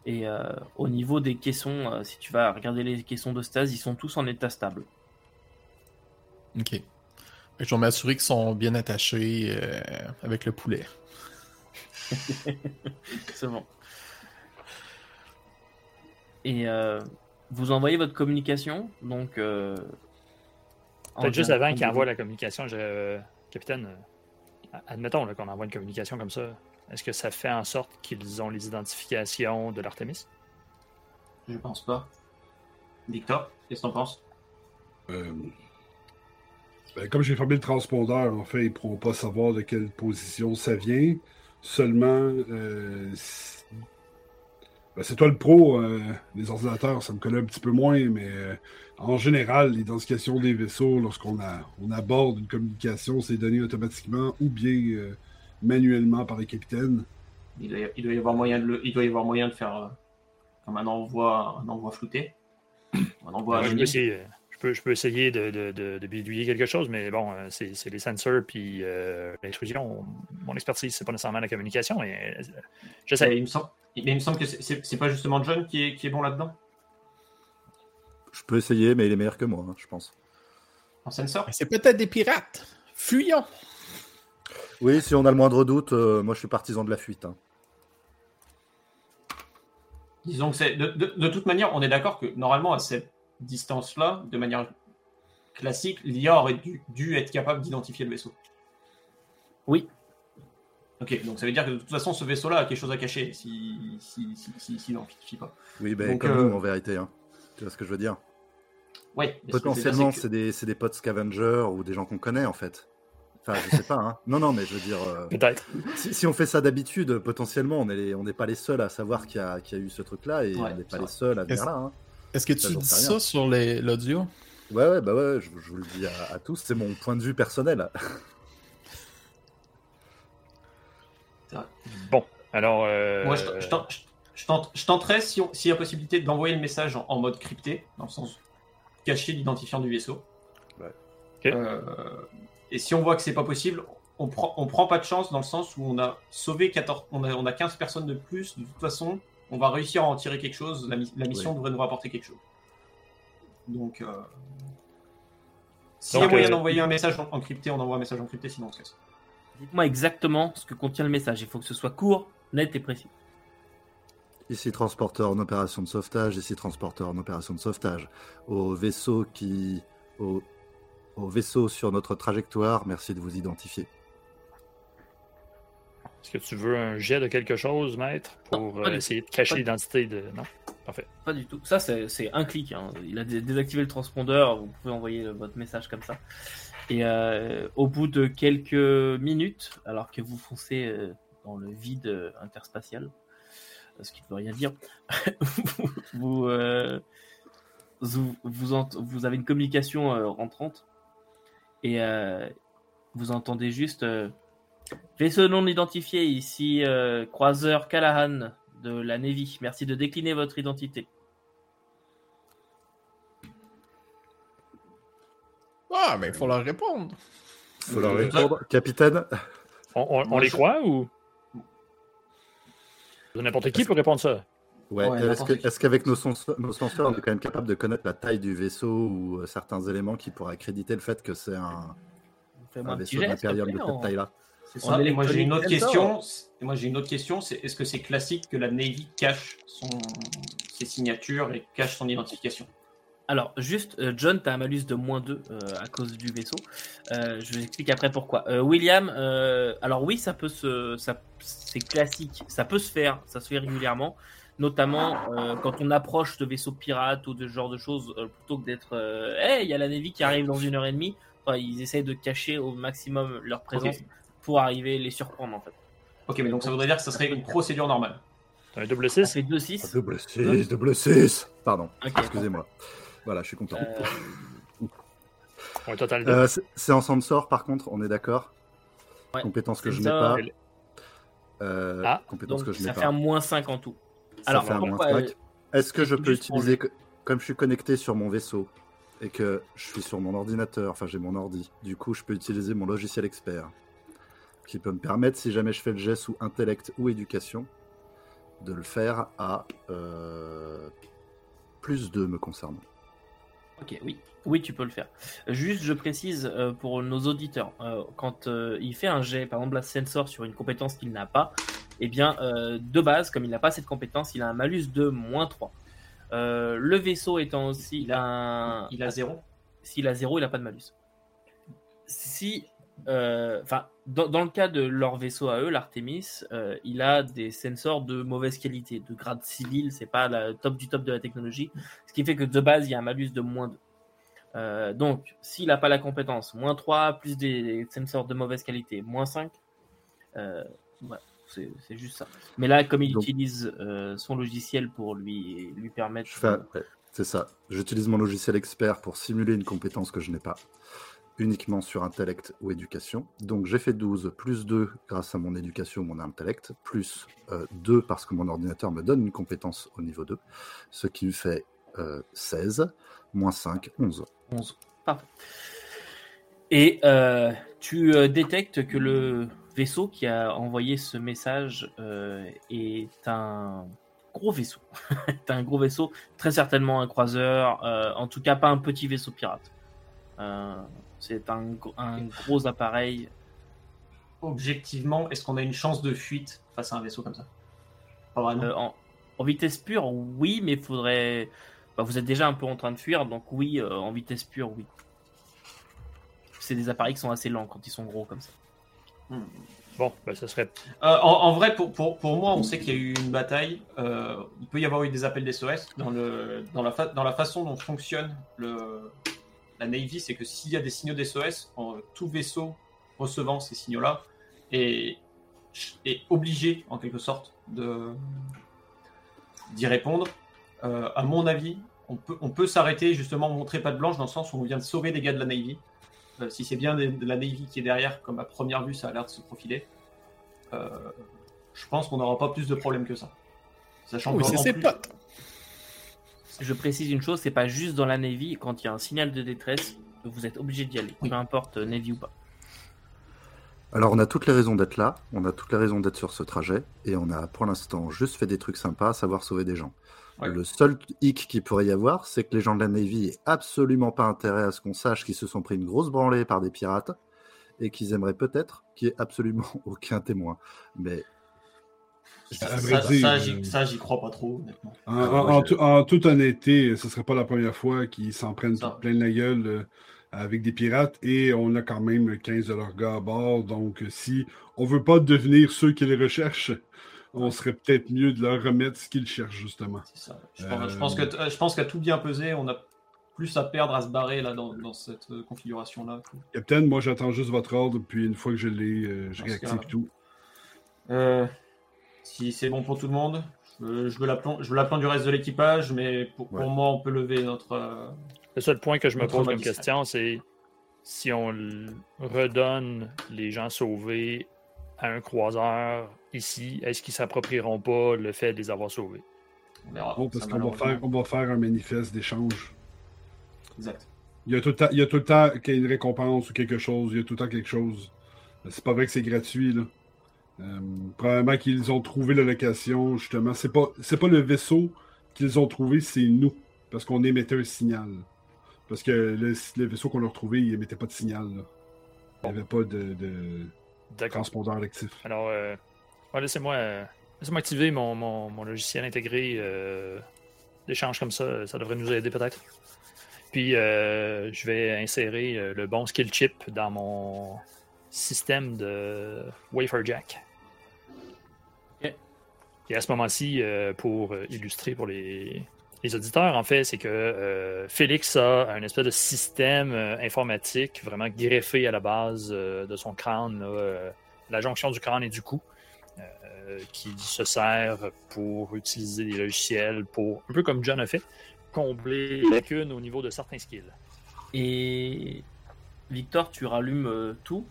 Et euh, au niveau des caissons, euh, si tu vas regarder les caissons de stase, ils sont tous en état stable. Ok. Je vais m'assurer qu'ils sont bien attachés euh, avec le poulet. C'est bon. Et euh, vous envoyez votre communication, donc. euh, en Peut-être juste avant qu'il envoie la communication, je- euh, capitaine, admettons qu'on envoie une communication comme ça. Est-ce que ça fait en sorte qu'ils ont les identifications de l'Artemis? Je pense pas. Victor, qu'est-ce que t'en penses? Euh, ben, comme j'ai fermé le transpondeur, en fait, ils ne pourront pas savoir de quelle position ça vient. Seulement, euh, si- ben, c'est toi le pro, euh, les ordinateurs, ça me connaît un petit peu moins, mais euh, en général, l'identification des vaisseaux, lorsqu'on a, on aborde une communication, c'est donné automatiquement ou bien euh, manuellement par les capitaines. il doit, y- il doit y avoir moyen de le, il doit y avoir moyen de faire euh, comme un envoi, un envoi flouté. Un envoi Moi, je, peux essayer, je, peux, je peux essayer de, de, de- de bidouiller quelque chose, mais bon, euh, c'est c'est les sensors puis euh, l'intrusion. Mon expertise, c'est pas nécessairement la communication, mais euh, Mais j'essaie. il me semble, mais il me semble que c'est- c'est c'est pas justement John qui est, qui est bon là-dedans? Je peux essayer, mais il est meilleur que moi, hein, je pense. En sensor? C'est peut-être des pirates. Fuyons. Oui, si on a le moindre doute, euh, moi je suis partisan de la fuite. hein. Disons que c'est. De, de- de toute manière, on est d'accord que normalement, à cette distance-là, de manière classique, l'IA aurait dû, dû être capable d'identifier le vaisseau. Oui. Ok, donc ça veut dire que de toute façon, ce vaisseau-là a quelque chose à cacher si si, si, si, s'il n'identifie pas. Oui, ben, Donc, comme euh, nous en vérité. hein. Tu vois ce que je veux dire? Dire, Potentiellement, c'est que- des, c'est des potes scavengers ou des gens qu'on connaît en fait. Enfin, je sais pas. Hein. Non, non, mais je veux dire, euh, Peut-être. si, si on fait ça d'habitude, potentiellement, on est n'est pas les seuls à savoir qu'il y, a- qu'il y a eu ce truc-là et Ouais, on n'est pas les seuls à venir Est-ce- là. hein. Est-ce que Ça, tu dis ça sur les- l'audio? Ouais, ouais, bah ouais, je, je vous le dis à, à tous, c'est mon point de vue personnel. Bon, alors. euh, Moi, je, je, tente- je- je tente- je tenterais, si on- s'il y a possibilité, d'envoyer le message en, en mode crypté, dans le sens caché l'identifiant du vaisseau. Ouais. Ok. Euh, et si on voit que c'est pas possible, on prend, on prend pas de chance dans le sens où on a sauvé 14, on a, on a 15 personnes de plus. De toute façon, on va réussir à en tirer quelque chose. La, mi- la mission devrait nous rapporter quelque chose. Donc, euh, s'il y a moyen euh, d'envoyer un message en, en crypté, on envoie un message en crypté, sinon on se casse. Dites-moi exactement ce que contient le message. Il faut que ce soit court, net et précis. Ici transporteur en opération de sauvetage, ici transporteur en opération de sauvetage. Au vaisseau qui. Au, au vaisseau sur notre trajectoire, merci de vous identifier. Est-ce que tu veux un jet de quelque chose, maître, pour Non, euh, essayer de cacher l'identité de. Non? Pas du tout. Ça, c'est un clic. hein. Il a dé- désactivé le transpondeur. Vous pouvez envoyer euh, votre message comme ça. Et euh, au bout de quelques minutes, alors que vous foncez dans le vide interspatial, ce qui ne veut rien dire, vous, vous, euh, vous, vous ent- vous avez une communication euh, rentrante et euh, vous entendez juste euh, vaisseau non identifié ici, euh, croiseur Callahan de la Navy. Merci de décliner votre identité. Ah, mais il faut leur répondre. Faut leur répondre. Capitaine, On, on- les croit ou? N'importe qui peut répondre ça. Ouais, Ouais, est-ce qu'avec nos, sens- nos senseurs, on est quand même capable de connaître la taille du vaisseau ou euh, certains éléments qui pourraient accréditer le fait que c'est un, un vaisseau d'impérium de cette taille-là ça. Et moi j'ai une autre question. Et moi j'ai une autre question. C'est est-ce que c'est classique que la Navy cache son ses signatures et cache son identification? Alors, juste, euh, John, tu as un malus de moins 2 euh, à cause du vaisseau. Euh, je vous explique après pourquoi. Euh, William, euh, alors oui, ça peut se. ça- C'est classique, ça peut se faire, ça se fait régulièrement. Notamment euh, quand on approche de vaisseaux pirates ou de ce genre de choses, euh, plutôt que d'être. euh, Hey, il y a la Navy qui arrive dans une heure et demie. Enfin, ils essayent de cacher au maximum leur présence pour arriver les surprendre en fait. Ok, mais donc ça voudrait dire que ça serait une procédure normale. Double Ça 6 fait 2-6. Double 6, double 6 Pardon, excusez-moi. Voilà, je suis content. Euh, Ouais, de. Euh, c'est- c'est en sort par contre, on est d'accord Ouais. Compétence que je n'ai pas. Euh, Ah, compétence donc que je ça pas. fait un moins 5 en tout. Ça Alors, fait un pourquoi, moins cinq. Est-ce que je peux utiliser co- comme je suis connecté sur mon vaisseau et que je suis sur mon ordinateur, enfin j'ai mon ordi, du coup je peux utiliser mon logiciel expert qui peut me permettre, si jamais je fais le jet sous intellect ou éducation, de le faire à euh, plus 2 me concernant. Ok, oui. Oui, tu peux le faire. Juste, je précise euh, pour nos auditeurs, euh, quand il fait un jet, par exemple la sensor sur une compétence qu'il n'a pas, eh bien, euh, de base, comme il n'a pas cette compétence, il a un malus de moins 3. Euh, le vaisseau étant aussi, il a un... Il a zéro. S'il a 0, il n'a pas de malus. Si, euh, enfin, dans, dans le cas de leur vaisseau à eux, l'Artemis, il a des sensors de mauvaise qualité, de grade civil, c'est pas la top du top de la technologie, ce qui fait que de base, il y a un malus de moins 2. Euh, donc, s'il n'a pas la compétence, moins 3, plus des sensors de mauvaise qualité, moins 5, euh, voilà, c'est c'est juste ça. Mais là, comme il Donc- utilise euh, son logiciel pour lui, lui permettre. Je fais, ouais, c'est ça. J'utilise mon logiciel expert pour simuler une compétence que je n'ai pas, uniquement sur intellect ou éducation. Donc j'ai fait 12 plus 2 grâce à mon éducation, mon intellect, plus euh, 2 parce que mon ordinateur me donne une compétence au niveau 2, ce qui me fait euh, 16, moins 5, 11. 11. Parfait. Et euh, tu euh, détectes que le vaisseau qui a envoyé ce message euh, est un gros vaisseau. un gros vaisseau, très certainement un croiseur, euh, en tout cas pas un petit vaisseau pirate. Euh, c'est un, gr- un gros appareil. Objectivement, est-ce qu'on a une chance de fuite face à un vaisseau comme ça? Pas vraiment. En, en vitesse pure, oui, mais il faudrait. bah, vous êtes déjà un peu en train de fuir, donc oui, en vitesse pure, oui. C'est des appareils qui sont assez lents quand ils sont gros comme ça. Hmm. Bon, ben, ce serait. Euh, en, vrai, pour, pour, pour moi, on sait qu'il y a eu une bataille. Euh, il peut y avoir eu des appels d'SOS. Dans, le, dans, la dans la façon dont fonctionne le, la Navy, c'est que s'il y a des signaux d'SOS, en- tout vaisseau recevant ces signaux-là est, est obligé, en quelque sorte, d'y répondre. Euh, à mon avis, on peut, on peut s'arrêter, justement, montrer pas de blanche, dans le sens où on vient de sauver des gars de la Navy. Euh, si c'est bien de, de la Navy qui est derrière, comme à première vue, ça a l'air de se profiler. Euh, je pense qu'on n'aura pas plus de problèmes que ça. Sachant Oui, qu'en- c'est en ses plus- potes. Je précise une chose, c'est pas juste dans la Navy, quand il y a un signal de détresse, vous êtes obligé d'y aller, Oui. peu importe euh, Navy ou pas. Alors on a toutes les raisons d'être là, on a toutes les raisons d'être sur ce trajet, et on a pour l'instant juste fait des trucs sympas, à savoir sauver des gens. Ouais. Le seul hic qu'il pourrait y avoir, c'est que les gens de la Navy aient absolument pas intérêt à ce qu'on sache qu'ils se sont pris une grosse branlée par des pirates, et qu'ils aimeraient peut-être qu'il n'y ait absolument aucun témoin. Mais Ça, j'y ça, j'y crois pas trop, honnêtement. En, toute honnêteté, ce ne serait pas la première fois qu'ils s'en prennent Ça. plein la gueule euh, avec des pirates et on a quand même 15 de leurs gars à bord. Donc, si on veut pas devenir ceux qui les recherchent, on serait peut-être mieux de leur remettre ce qu'ils cherchent, justement. C'est ça. Je, pense, Euh, je pense que euh, je pense qu'à tout bien peser, on a plus à perdre à se barrer là dans, dans cette euh, configuration-là. Capitaine, moi, j'attends juste votre ordre, puis une fois que je l'ai, euh, je réactive tout. Euh, si c'est bon pour tout le monde, je veux, je l'aplomb du reste de l'équipage, mais pour, pour moi, on peut lever notre. Le seul point que je me pose comme question, c'est si on redonne les gens sauvés à un croiseur ici, est-ce qu'ils s'approprieront pas le fait de les avoir sauvés? on verra. Bon, parce qu'on va faire, on va faire un manifeste d'échange. Exact. Il y a tout le temps, il y a tout le temps qu'il y ait une récompense ou quelque chose. Il y a tout le temps quelque chose. C'est pas vrai que c'est gratuit, là. Euh, probablement qu'ils ont trouvé la location, justement. C'est pas, c'est pas le vaisseau qu'ils ont trouvé, c'est nous. Parce qu'on émettait un signal. Parce que le, le vaisseau qu'on a retrouvé, il émettait pas de signal, là. Il n'y avait pas de. Transpondeur actif. Alors, euh, ouais, laissez-moi euh, laissez-moi activer mon, mon- mon logiciel intégré euh, d'échange comme ça. Ça devrait nous aider peut-être. Puis, euh, je vais insérer euh, le bon skill chip dans mon système de Waferjack. Ok. Et à ce moment-ci, euh, pour euh, illustrer pour les, les auditeurs, en fait, c'est que euh, Félix a un espèce de système euh, informatique vraiment greffé à la base euh, de son crâne, là, euh, la jonction du crâne et du cou, euh, qui se sert pour utiliser des logiciels pour, un peu comme John a fait, combler les lacunes au niveau de certains skills. Et Victor, tu rallumes euh, tout?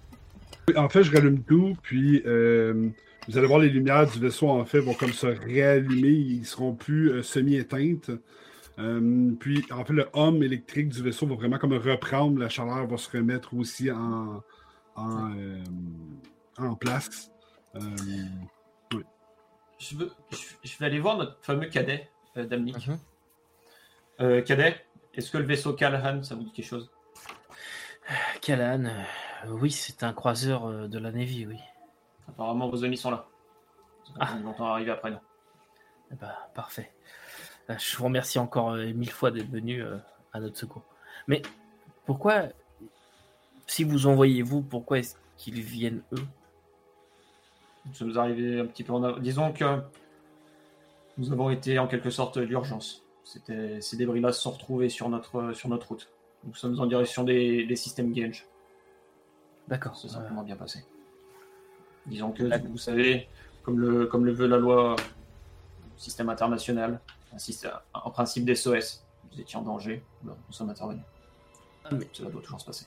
En fait, je rallume tout, puis euh, vous allez voir les lumières du vaisseau, en fait, vont comme se réallumer. Ils seront plus euh, semi-éteintes. Euh, puis, en fait, le homme électrique du vaisseau va vraiment comme reprendre, la chaleur va se remettre aussi en, en, euh, en place. Euh, Je, veux, je, je vais aller voir notre fameux cadet, euh, Damnik. Mhm. Euh, cadet, est-ce que le vaisseau Callahan, ça vous dit quelque chose? Callahan, euh, oui, c'est un croiseur euh, de la Navy, oui. Apparemment, vos amis sont là. Ah. On entend arriver après nous. Eh ben, parfait. Euh, Je vous remercie encore euh, mille fois d'être venu euh, à notre secours. Mais pourquoi, si vous envoyez vous, pourquoi est-ce qu'ils viennent eux? Nous sommes arrivés un petit peu en avant. Disons que nous avons été en quelque sorte l'urgence. C'était ces débris-là se sont retrouvés sur notre sur notre route. Nous sommes en direction des, des systèmes Genge. D'accord. C'est euh, simplement bien passé. Disons que D'accord. vous savez, comme le comme le veut la loi, système international, un système, en principe des SOS. Vous étiez en danger, nous sommes intervenus. Ah, mais- Cela doit toujours se passer.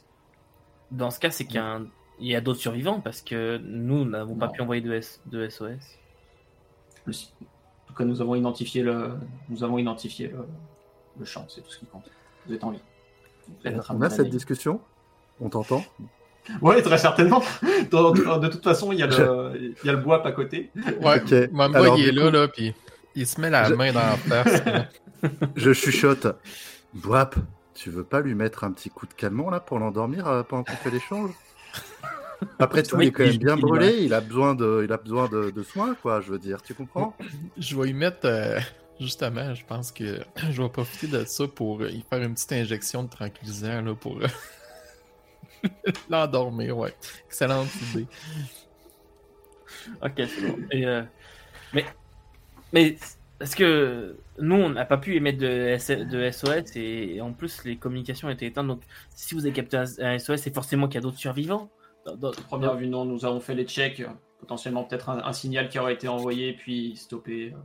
dans ce cas, c'est qu'il y a, un- il y a d'autres survivants parce que nous n'avons pas pu envoyer de, S- de SOS. Le en tout cas, nous avons identifié le, nous avons identifié le, le champ, c'est tout ce qui compte. Vous êtes en vie. On a cette discussion? On t'entend? Ouais, très certainement. De toute façon, il y, a le, il y a le bois à côté. Ouais, Ok. Mamba, Alors, il est là, là, puis il se met la Je- main dans la face. Je chuchote. Boap, tu veux pas lui mettre un petit coup de calmant là pour l'endormir euh, pendant qu'on fait l'échange? Après tout, Oui, il est quand même bien brûlé, il a besoin de, il a besoin de, de soins, quoi, je veux dire, tu comprends? Je vais y mettre, euh, justement, je pense que je vais profiter de ça pour euh, y faire une petite injection de tranquillisant là, pour euh, l'endormir, ouais. Excellente idée. Ok, c'est bon. Et, euh, mais, mais parce que nous, on n'a pas pu émettre de, S- de SOS et, et en plus, les communications étaient éteintes. Donc, si vous avez capté un, un SOS, c'est forcément qu'il y a d'autres survivants. Dans- dans- première vue, non, nous avons fait les checks. Potentiellement, peut-être un, un signal qui aurait été envoyé, puis stoppé, euh,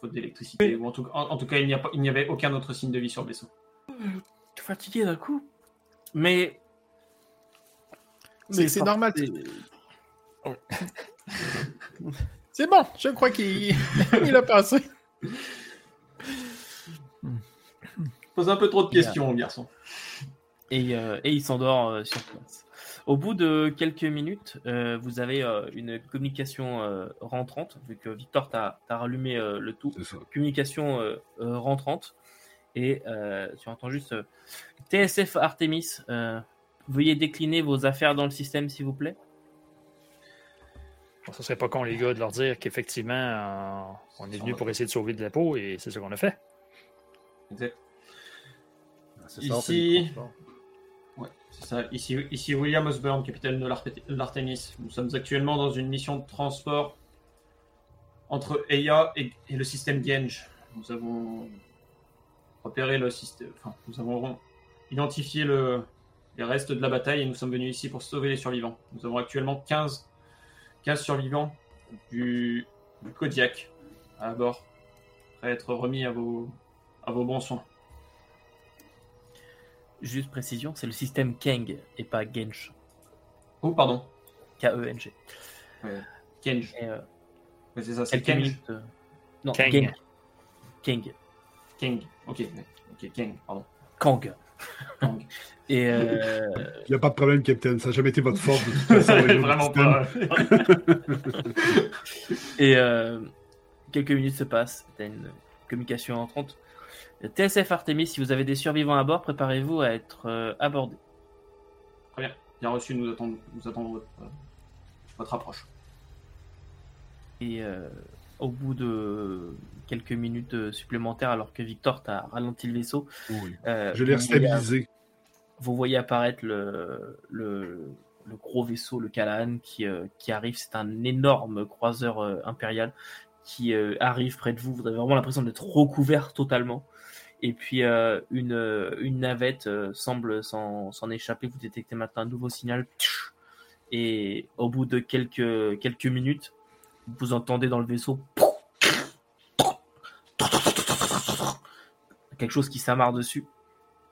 faute d'électricité. Ou en tout, en, en tout cas, il n'y avait aucun autre signe de vie sur le vaisseau. Je suis fatigué d'un coup. Mais. C'est- c'est normal, c'est- bon, je crois qu'il il a passé. Pose un peu trop de questions, garçon. Et, euh, et il s'endort euh, sur place. Au bout de quelques minutes, euh, vous avez euh, une communication euh, rentrante, vu que Victor t'a rallumé euh, le tout. Communication euh, euh, rentrante. Et euh, tu entends juste euh, TSF Artemis, euh, veuillez décliner vos affaires dans le système, s'il vous plaît. Bon, ça serait pas con, les gars, de leur dire qu'effectivement, euh, on est venu pour essayer de sauver de la peau et c'est ce qu'on a fait. Exact. Ça, fait Ici-. Ouais, ça. Ici, ici William Osborne, capitaine de l'Arte- l'Artemis. Nous sommes actuellement dans une mission de transport entre Eya et, et le système Genge. Nous avons repéré le système. Enfin, nous avons identifié le, les restes de la bataille et nous sommes venus ici pour sauver les survivants. Nous avons actuellement 15, 15 survivants du, du Kodiak à bord, prêts à être remis à vos, à vos bons soins. Juste précision, c'est le système Keng et pas Gensh. Oh, pardon. K-E-N-G. Kenge. Et, euh, Ouais, c'est ça, c'est quelques Kenge. minutes. euh, Non, Kang. Keng. Keng. Kang. Ok, ouais. ok, Kang, pardon. Kang. Et euh, Il n'y a pas de problème, Capitaine. Ça n'a jamais été votre force. De toute façon, les autres Vraiment systèmes. pas. Et euh, quelques minutes se passent, t'as une communication entrante. TSF Artemis, si vous avez des survivants à bord, préparez-vous à être euh, abordés. Bien reçu, nous attendons, nous attendons votre, euh, votre approche. Et euh, au bout de quelques minutes euh, supplémentaires, alors que Victor t'a ralenti le vaisseau, Oui. euh, Je l'ai restabilisé. vous voyez apparaître le, le, le gros vaisseau, le Callahan, qui, euh, qui arrive. C'est un énorme croiseur euh, impérial qui arrive près de vous. Vous avez vraiment l'impression d'être recouvert totalement. Et puis une, une navette semble s'en s'en échapper. Vous détectez maintenant un nouveau signal. Et au bout de quelques, quelques minutes, vous entendez dans le vaisseau quelque chose qui s'amarre dessus.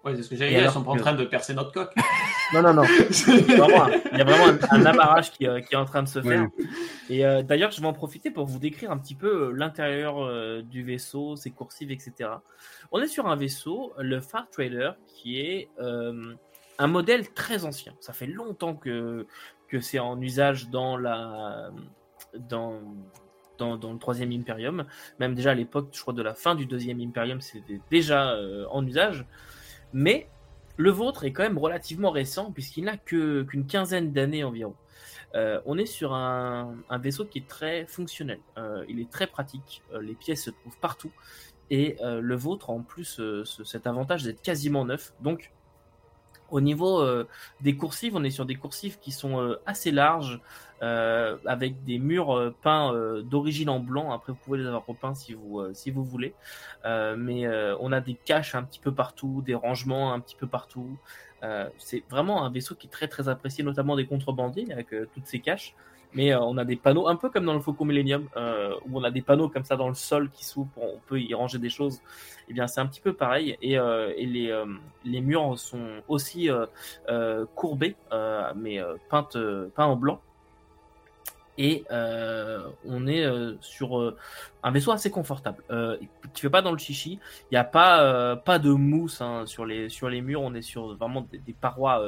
Ouais, c'est ce que j'allais Et dire, ils sont pas en train de percer notre coque. Non, non, non. Vraiment, il y a vraiment un, un amarrage qui, euh, qui est en train de se faire. Et euh, d'ailleurs, je vais en profiter pour vous décrire un petit peu euh, l'intérieur euh, du vaisseau, ses coursives, etc. On est sur un vaisseau, le Far Trailer, qui est euh, un modèle très ancien. Ça fait longtemps que, que c'est en usage dans la dans, dans, dans le troisième Imperium. Même déjà à l'époque, je crois, de la fin du deuxième Imperium, c'était déjà euh, en usage. Mais le vôtre est quand même relativement récent, puisqu'il n'a qu'une quinzaine d'années environ. Euh, on est sur un, un vaisseau qui est très fonctionnel. Euh, il est très pratique. Les pièces se trouvent partout. Et le vôtre, en plus, ce- cet avantage d'être quasiment neuf. Donc, au niveau euh, des coursives, on est sur des coursives qui sont euh, assez larges, euh, avec des murs peints d'origine en blanc. Après, vous pouvez les avoir repeints si vous, si vous voulez. Mais on a des caches un petit peu partout, des rangements un petit peu partout. C'est vraiment un vaisseau qui est très très apprécié, notamment des contrebandiers avec toutes ces caches. Mais euh, on a des panneaux, un peu comme dans le Faucon Millennium, euh, où on a des panneaux comme ça dans le sol qui s'ouvrent, on peut y ranger des choses. Eh bien, c'est un petit peu pareil. Et, euh, et les, les murs sont aussi courbés, mais peintes, peints en blanc. Et euh, on est euh, sur euh, un vaisseau assez confortable. Tu fais pas dans le chichi. Il n'y a pas pas de mousse hein, sur les sur les murs. On est sur vraiment des, parois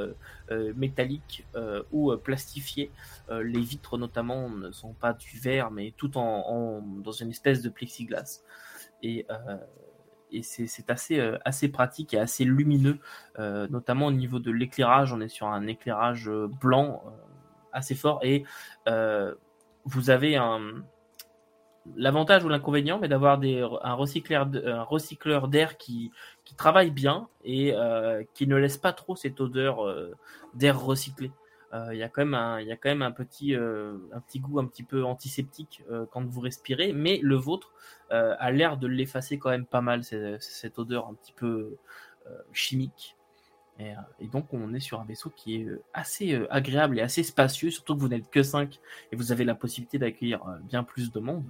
métalliques ou plastifiées. Les vitres notamment ne sont pas du verre, mais tout en, dans une espèce de plexiglas. Et et c'est assez assez pratique et assez lumineux, notamment au niveau de l'éclairage. On est sur un éclairage blanc assez fort et euh, vous avez l'avantage ou l'inconvénient, mais d'avoir un recycleur recycleur d'air qui travaille bien et euh, qui ne laisse pas trop cette odeur euh, d'air recyclé. Il y a quand même un petit goût un petit peu antiseptique quand vous respirez, mais le vôtre a l'air de l'effacer quand même pas mal cette odeur un petit peu chimique. Et, et donc on est sur un vaisseau qui est euh, assez euh, agréable et assez spacieux, surtout que vous n'êtes que 5 et vous avez la possibilité d'accueillir euh, bien plus de monde.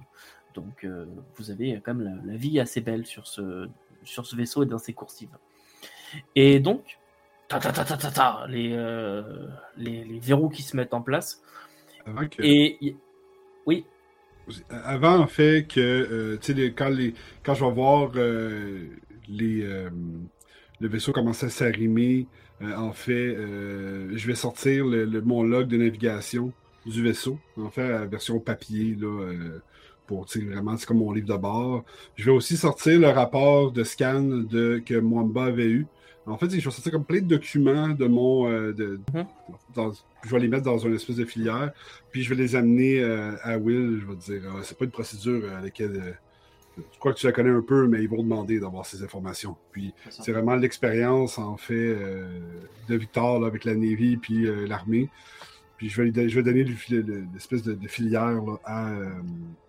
Donc euh, vous avez quand même la, la vie assez belle sur ce, sur ce vaisseau et dans ses coursives. Et donc, ta ta ta ta ta, ta les, euh, les, les verrous qui se mettent en place. Avant que- Et y- oui, Avant, en fait, que, euh, tu sais, quand, les, quand je vais voir les, le vaisseau commencer à s'arrimer, euh, en fait, euh, je vais sortir le, le- mon log de navigation du vaisseau, en fait, la version papier, là, euh, pour, vraiment, c'est comme mon livre de bord. Je vais aussi sortir le rapport de scan de, que Mwamba avait eu. En fait, je vais sortir comme plein de documents de mon... euh, Mhm. dans- je vais les mettre dans une espèce de filière. Puis je vais les amener à Will. Je vais dire, euh, c'est pas une procédure à laquelle je crois que tu la connais un peu, mais ils vont demander d'avoir ces informations. Puis C'est vraiment l'expérience en fait euh, de Victor là, avec la Navy puis euh, l'armée. Puis je vais, je vais donner le- le- l'espèce de, de filière là, à, euh,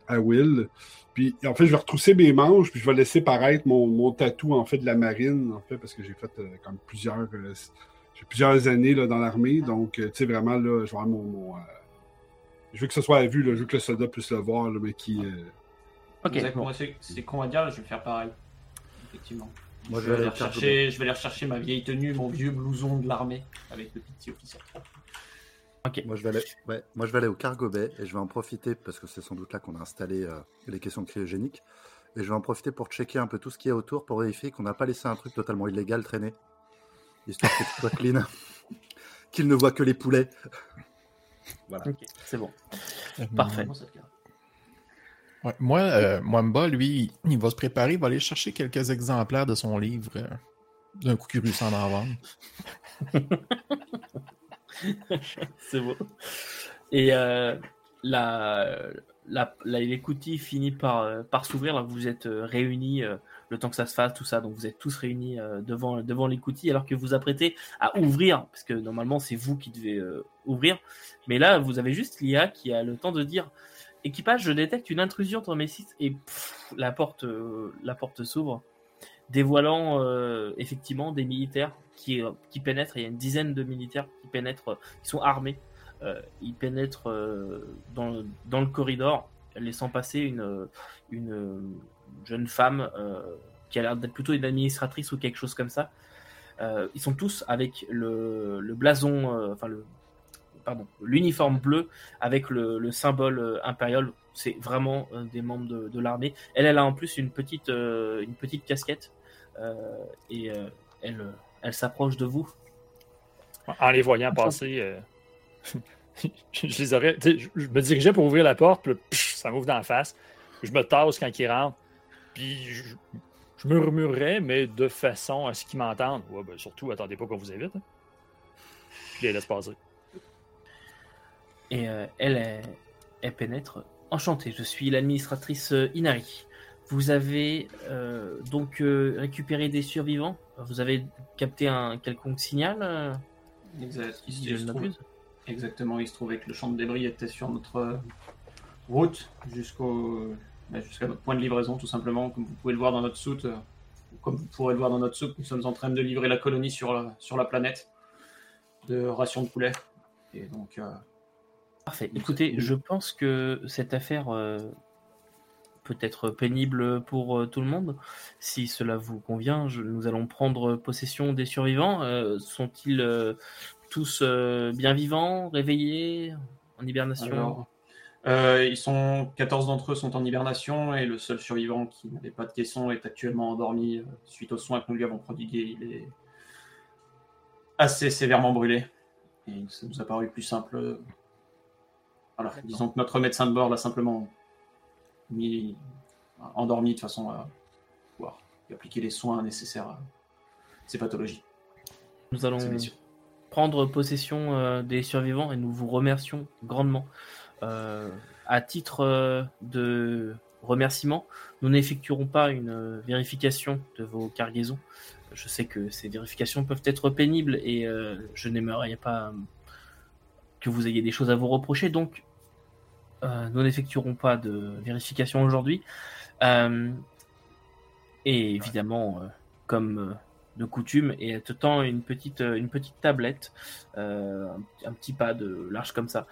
à Will. Puis en fait, je vais retrousser mes manches, puis je vais laisser paraître mon, mon tatou en fait de la marine, en fait, parce que j'ai fait comme plusieurs. j'ai plusieurs années là, dans l'armée, donc tu sais vraiment là, je vais avoir mon. mon, euh, je veux que ce soit à vue, là, je veux que le soldat puisse le voir, là, mais qui. euh, ok. Bon. Moi, c'est con à dire, je vais faire pareil. Effectivement. Moi, je, vais aller rechercher, je vais aller rechercher ma vieille tenue, mon vieux blouson de l'armée avec le petit officier. Moi je, vais aller... ouais, moi, je vais aller au cargo bay et je vais en profiter parce que c'est sans doute là qu'on a installé euh, les questions cryogéniques. Et je vais en profiter pour checker un peu tout ce qu'il y a autour pour vérifier qu'on n'a pas laissé un truc totalement illégal traîner. Histoire que tout soit clean. Qu'il ne voit que les poulets. voilà. Ok, c'est bon. Euh, Parfait. Comment ça te garde? Ouais, moi, euh, Mwamba, lui, il va se préparer, il va aller chercher quelques exemplaires de son livre euh, d'un coup à en vendre. C'est beau. Et euh, la, la, l'écoutille finit par, euh, par s'ouvrir. Vous êtes euh, réunis, euh, le temps que ça se fasse, tout ça. Donc, vous êtes tous réunis devant, devant l'écoutille alors que vous apprêtez à ouvrir, parce que normalement, c'est vous qui devez ouvrir. Mais là, vous avez juste l'IA qui a le temps de dire Équipage, je détecte une intrusion dans mes sites. Et la porte, euh, porte s'ouvre, dévoilant euh, effectivement des militaires qui, euh, qui pénètrent. Il y a une dizaine de militaires qui pénètrent, qui sont armés. Ils pénètrent dans, dans le corridor, laissant passer une, une jeune femme qui a l'air d'être plutôt une administratrice ou quelque chose comme ça. Ils sont tous avec le, le blason, enfin le, pardon, l'uniforme bleu avec le, le symbole euh, impérial. C'est vraiment euh, des membres de, de l'armée. Elle, elle a en plus une petite, euh, une petite casquette et elle, elle s'approche de vous. En les voyant passer, je les aurais. Je, me dirigeais pour ouvrir la porte, puis ça m'ouvre d'en face. Je me tasse quand ils rentrent. Puis je, je murmurerais, mais de façon à ce qu'ils m'entendent. Ouais, ben, surtout, attendez pas qu'on vous invite. hein. Je les laisse passer. Et euh, elle, elle, elle pénètre. Enchantée, je suis l'administratrice euh, Inari. Vous avez euh, donc récupéré des survivants? Vous avez capté un quelconque signal Exact. Il, si il je se ne trouve- m'abuse? Exactement, il se trouvait que le champ de débris était sur notre route jusqu'au bah, jusqu'à notre point de livraison, tout simplement. Comme vous pouvez le voir dans notre soute, comme vous pourrez le voir dans notre soute, nous sommes en train de livrer la colonie sur la, sur la planète de rations de poulet. Et donc, euh, Parfait. Écoutez, je pense que cette affaire euh, peut être pénible pour euh, tout le monde. Si cela vous convient, je- nous allons prendre possession des survivants. Euh, Sont-ils euh, tous euh, bien vivants, réveillés, en hibernation? Alors, euh, ils sont 14 d'entre eux sont en hibernation et le seul survivant qui n'avait pas de caisson est actuellement endormi euh, suite aux soins que nous lui avons prodigués. Il est assez sévèrement brûlé et ça nous a paru plus simple. Voilà, disons que notre médecin de bord l'a simplement mis endormi de façon à pouvoir lui appliquer les soins nécessaires à ces pathologies. Nous allons prendre possession euh, des survivants et nous vous remercions grandement. Euh, à titre euh, de remerciement, nous n'effectuerons pas une vérification de vos cargaisons. Je sais que ces vérifications peuvent être pénibles et euh, je n'aimerais pas que vous ayez des choses à vous reprocher, donc nous n'effectuerons pas de vérification aujourd'hui. Euh, et évidemment, euh, comme euh, de coutume et elle te tend une petite, euh, une petite tablette, euh, un, un petit pad euh, large comme ça.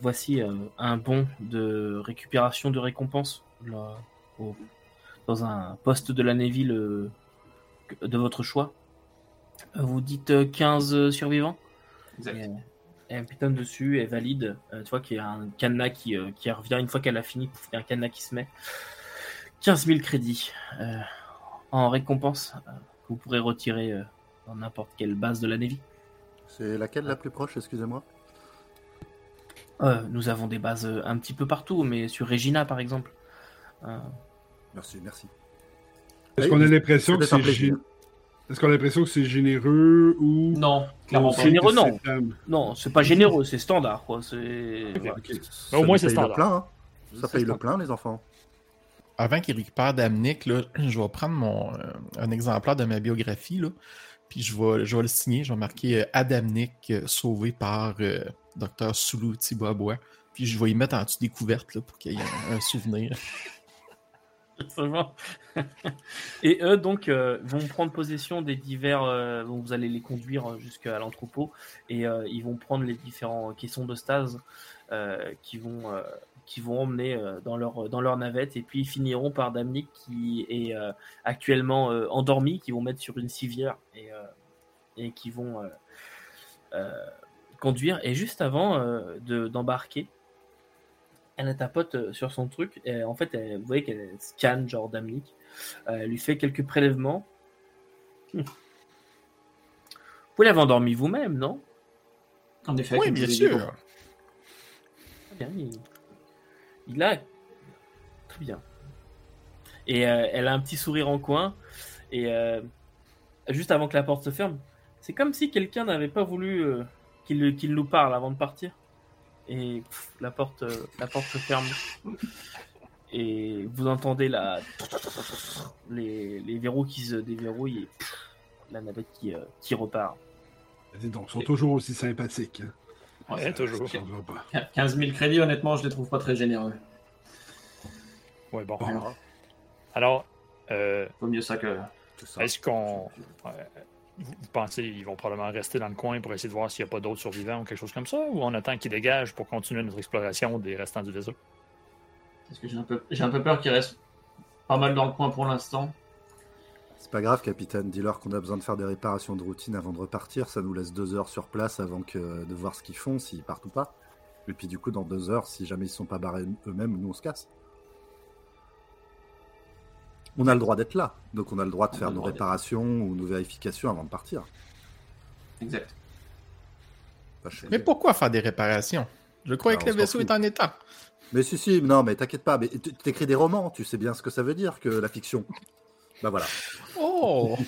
Voici euh, un bon de récupération de récompense là, au- dans un poste de la Navy le- de votre choix. Vous dites euh, 15 survivants Exact. et, et un pitonne dessus est valide. Euh, tu vois qu'il y a un cadenas qui, euh, qui revient une fois qu'elle a fini. Il y a un cadenas qui se met. 15 000 crédits euh, en récompense euh, que vous pourrez retirer euh, dans n'importe quelle base de la Navy. C'est laquelle la plus proche, excusez-moi? Euh, nous avons des bases un petit peu partout, mais sur Regina par exemple. Euh, Merci, merci. Est-ce qu'on a l'impression que c'est Est-ce qu'on a l'impression que c'est généreux ou Non, clairement pas. Généreux, non. non, c'est pas généreux, c'est standard quoi. C'est. Ça au moins, c'est paye le standard. plein, hein. Ça paye le plein, les enfants. Avant qu'il récupère Damnic, là, je vais prendre mon, euh, un exemplaire de ma biographie, là, puis je vais, je vais le signer. Je vais marquer euh, Adamnic, euh, sauvé par euh, Dr. Soulou Tiboabois. Puis je vais y mettre en dessous des couvertes là, pour qu'il y ait un, un souvenir. Et eux, donc, euh, vont prendre possession des divers. euh, vous allez les conduire jusqu'à l'entrepôt et euh, ils vont prendre les différents caissons de stase euh, qui vont. euh, qui vont emmener euh, dans leur dans leur navette et puis ils finiront par Damnik qui est euh, actuellement euh, endormi qui vont mettre sur une civière et, euh, et qui vont euh, euh, conduire et juste avant euh, de d'embarquer elle a tapote euh, sur son truc. Et en fait, elle- vous voyez qu'elle scanne genre Damlik. Euh, elle lui fait quelques prélèvements. Hmm. Vous l'avez endormi vous-même, non? En effet, oui, bien sûr. Très bien. Il, il a. Très bien. Et euh, elle a un petit sourire en coin. Et euh, juste avant que la porte se ferme, c'est comme si quelqu'un n'avait pas voulu euh, qu'il qu'il nous parle avant de partir. Et pff, la porte, euh, la porte se ferme. Et vous entendez la les, les verrous qui se déverrouillent et pff, la navette qui, euh, qui repart. Dis donc, ils sont toujours aussi sympathiques. hein. Ouais, toujours. Ça ne va pas. 15 000 crédits, honnêtement, je les trouve pas très généreux. Ouais, bon. Bon. Alors, euh, vaut mieux ça que. Est-ce qu'on. Vous vous pensez qu'ils vont probablement rester dans le coin pour essayer de voir s'il n'y a pas d'autres survivants ou quelque chose comme ça Ou on attend qu'ils dégagent pour continuer notre exploration des restants du vaisseau Parce que j'ai un peu, j'ai un peu peur qu'il reste pas mal dans le coin pour l'instant. C'est pas grave, capitaine. Dis-leur qu'on a besoin de faire des réparations de routine avant de repartir. Ça nous laisse deux heures sur place avant que de voir ce qu'ils font, s'ils partent ou pas. Et puis du coup, dans deux heures, si jamais ils sont pas barrés eux-mêmes, nous on se casse. On a le droit d'être là, donc on a le droit de On faire nos réparations ou nos vérifications avant de partir. Exact. Bah, je sais. Mais pourquoi faire des réparations? Je croyais que le vaisseau est en état. Mais si, si, non, mais t'inquiète pas. Mais tu t'écris des romans, tu sais bien ce que ça veut dire que la fiction. Bah voilà. Oh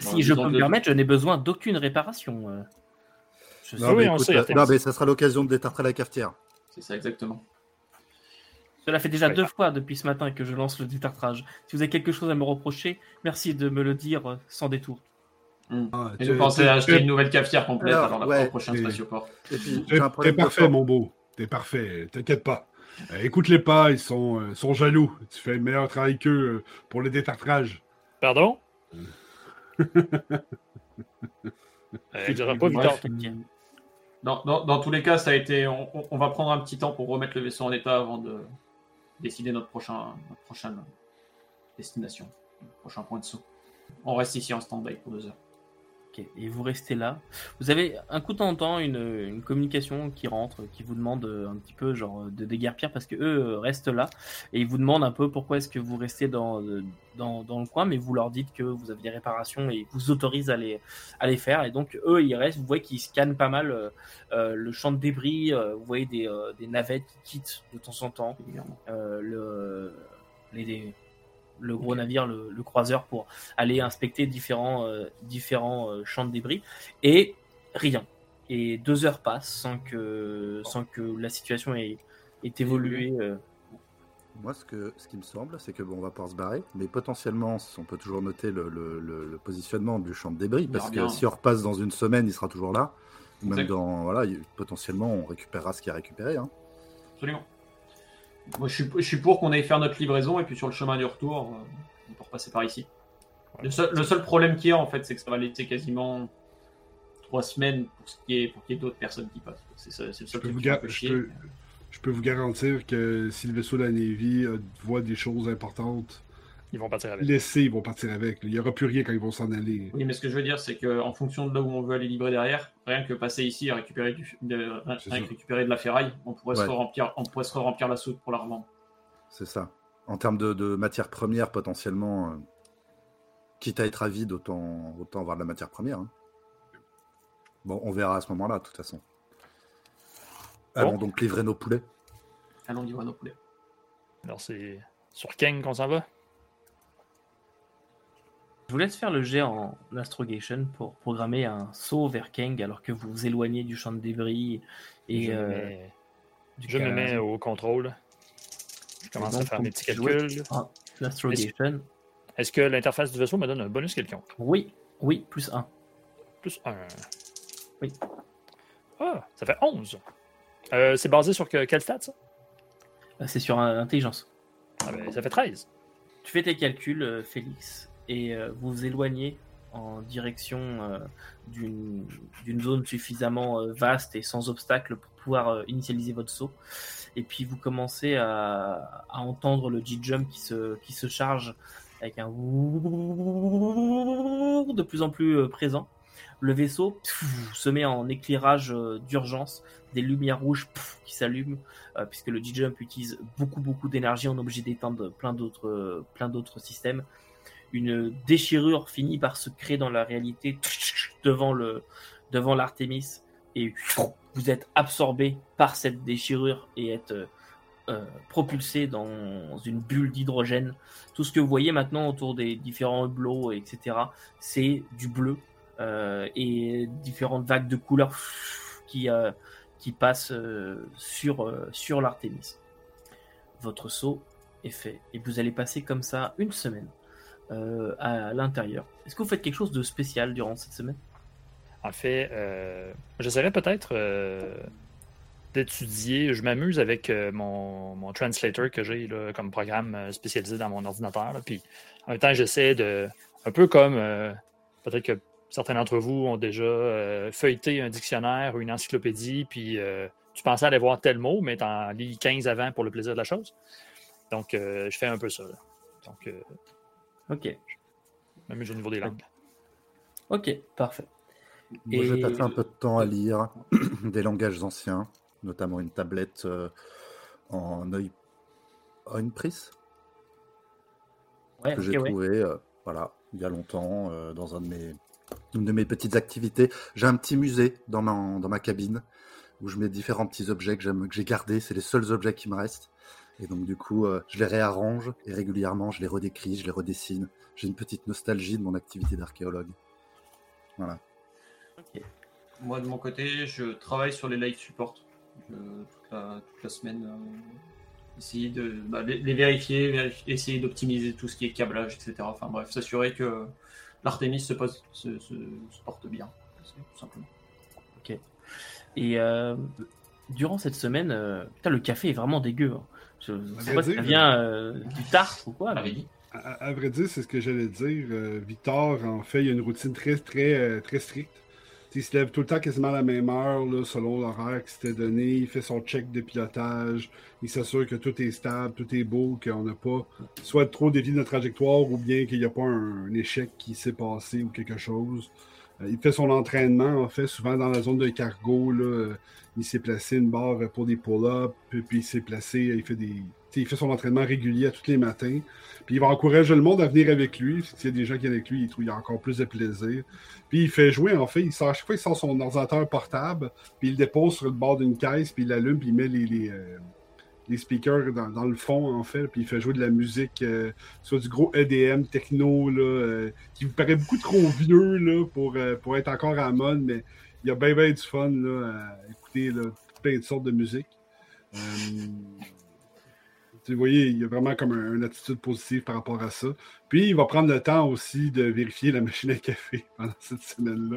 Si Bon, je peux me permettre, je n'ai besoin d'aucune réparation. euh. Je sais- Non, oui, mais on écoute, sait, euh, non, mais ça sera l'occasion de détartrer la cafetière. C'est ça, exactement. Cela fait déjà deux fois depuis ce matin que je lance le détartrage. Si vous avez quelque chose à me reprocher, merci de me le dire euh, sans détour. Ah, Et pensez tu- à acheter une nouvelle cafetière complète Alors, avant la ouais, au prochain mais- spatioport. T'es de parfait, mon beau. T'es parfait. T'inquiète pas. Euh, Écoute-les pas, ils sont, euh, sont jaloux. Tu fais le meilleur travail qu'eux euh, pour le détartrage. Pardon? Euh, il dira pas Bref. Dans, dans- dans tous les cas, ça a été. On va prendre un petit temps pour remettre le vaisseau en état avant de décider notre prochain, prochaine destination, notre prochain point de saut. On reste ici en stand-by pour deux heures. Ok, Et vous restez là. Vous avez un coup de temps en temps une, une communication qui rentre, qui vous demande euh, un petit peu genre de déguerpir parce que eux euh, restent là et ils vous demandent un peu pourquoi est-ce que vous restez dans, euh, dans, dans le coin, mais vous leur dites que vous avez des réparations et ils vous autorisent à les, à les faire. Et donc eux ils restent. Vous voyez qu'ils scannent pas mal euh, euh, le champ de débris. euh, vous voyez des, euh, des navettes qui quittent de temps en temps euh, le, les- le gros navire, le, le croiseur, pour aller inspecter différents, euh, différents euh, champs de débris. Et rien. Et deux heures passent sans que, sans que la situation ait, ait évolué. euh. Moi, ce, que, ce qui me semble, c'est que bon, on va pouvoir se barrer, mais potentiellement, on peut toujours noter le, le- le- le positionnement du champ de débris, parce que si on repasse dans une semaine, il sera toujours là. Même dans, voilà, il- potentiellement, on récupérera ce qui est récupéré. Hein. Absolument. Moi, je suis, je suis pour qu'on aille faire notre livraison et puis sur le chemin du retour, euh, on peut repasser par ici. Le seul, le seul problème qu'il y a, en fait, c'est que ça va laisser quasiment trois semaines pour ce qui est pour qu'il y ait d'autres personnes qui passent. C'est ça- c'est le Je seul peux, gar- je peux- je peux vous garantir que si le vaisseau de la Navy euh, voit des choses importantes, Ils vont partir avec. laissez, ils vont partir avec. Il n'y aura plus rien quand ils vont s'en aller. Oui, mais ce que je veux dire, c'est qu'en fonction de là où on veut aller livrer derrière, rien que passer ici et récupérer, du, de, récupérer de la ferraille, on pourrait, se remplir, on pourrait se remplir la soude pour la revendre. C'est ça. En termes de, de matière première, potentiellement, euh, quitte à être à vide, autant, autant avoir de la matière première. hein. Bon, on verra à ce moment-là, de toute façon. Allons Bon. donc livrer nos poulets. Allons livrer nos poulets. Alors, c'est sur Kang qu'on s'en va? Je vous laisse faire le jet en astrogation pour programmer un saut vers Kang alors que vous vous éloignez du champ de débris et je me euh, mets, je me mets au contrôle. Je commence donc, à faire mes petits calculs. L'astrogation. Est-ce que l'interface du vaisseau me donne un bonus quelconque? Oui, oui, plus 1. Plus 1. Oui. Ah, ça fait 11. Euh, c'est basé sur que- quelle stat, ça? C'est sur euh, intelligence. Ah ben, ça fait 13. Tu fais tes calculs, euh, Félix, et euh, vous éloignez en direction euh, d'une zone suffisamment euh, vaste et sans obstacle pour pouvoir initialiser votre saut. Et puis vous commencez à, à entendre le G-Jump qui se, qui se charge avec un de plus en plus présent. Le vaisseau pff, se met en éclairage d'urgence, des lumières rouges pff, qui s'allument, euh, puisque le G-Jump utilise beaucoup beaucoup d'énergie, on est obligé d'éteindre plein d'autres euh, systèmes. Une déchirure finit par se créer dans la réalité devant le devant l'Artemis et vous êtes absorbé par cette déchirure et êtes euh, euh, propulsé dans une bulle d'hydrogène. Tout ce que vous voyez maintenant autour des différents hublots, etc., c'est du bleu euh, et différentes vagues de couleurs qui, qui passent sur, sur l'Artemis. Votre saut est fait et vous allez passer comme ça une semaine euh, à l'intérieur. Est-ce que vous faites quelque chose de spécial durant cette semaine? En fait, euh, j'essaierais peut-être euh, d'étudier. Je m'amuse avec mon, mon translator que j'ai comme programme spécialisé dans mon ordinateur. Puis en même temps, j'essaie de. Un peu comme peut-être que certains d'entre vous ont déjà feuilleté un dictionnaire ou une encyclopédie, puis tu pensais aller voir tel mot, mais tu en lis 15 avant pour le plaisir de la chose. Donc, je fais un peu ça. Donc, Ok, m'amuse au niveau des langues. ok, parfait. Moi, j'ai passé un peu de temps à lire des langages anciens, notamment une tablette euh, en œil Oinpris Ouais, que j'ai ouais. trouvé euh, voilà, il y a longtemps euh, dans un de mes, une de mes petites activités. J'ai un petit musée dans ma, dans ma cabine où je mets différents petits objets que j'ai gardés. C'est les seuls objets qui me restent. Et donc, du coup, euh, je les réarrange et régulièrement, je les redécris, je les redessine. J'ai une petite nostalgie de mon activité d'archéologue. Voilà. Moi, de mon côté, je travaille sur les live support Je- toute, la, toute la semaine. euh, essayer de bah, les, les vérifier, vérifier- essayer d'optimiser tout ce qui est câblage, etc. Enfin bref, s'assurer que l'Artemis se, pose- se, se- se porte bien. Tout simplement. Et euh, durant cette semaine, euh, putain, le café est vraiment dégueu. hein. Je ne sais pas si ça dire, vient euh, du tarte ou quoi. Mais-. À, à- vrai dire, c'est ce que j'allais dire. Euh, Victor, en fait, il a une routine très, très, euh, très stricte. T'sais, il se lève tout le temps quasiment à la même heure, là, selon l'horaire qui s'était donné. Il fait son check de pilotage. Il s'assure que tout est stable, tout est beau, qu'on n'a pas soit trop dévié de notre trajectoire ou bien qu'il n'y a pas un, un échec qui s'est passé ou quelque chose. Euh, il fait son entraînement, en fait, souvent dans la zone de cargo. Là, euh, il s'est placé une barre pour des pull-ups, puis, il s'est placé, il fait des. Il fait son entraînement régulier tous les matins. Puis il va encourager le monde à venir avec lui. S'il y a des gens qui viennent avec lui, il trouve y a encore plus de plaisir. Puis il fait jouer, en fait, il sort, à chaque fois, il sort son ordinateur portable, puis il le dépose sur le bord d'une caisse, puis il l'allume, puis il met les, les, les speakers dans, le fond, en fait, puis il fait jouer de la musique, euh, soit du gros EDM techno, là, euh, qui vous paraît beaucoup trop vieux là, pour, euh, pour être encore à mode, mais il y a bien, bien du fun là, à écouter là, plein de sortes de musique. Vous voyez, il y a vraiment comme un- une attitude positive par rapport à ça. Puis il va prendre le temps aussi de vérifier la machine à café pendant cette semaine-là.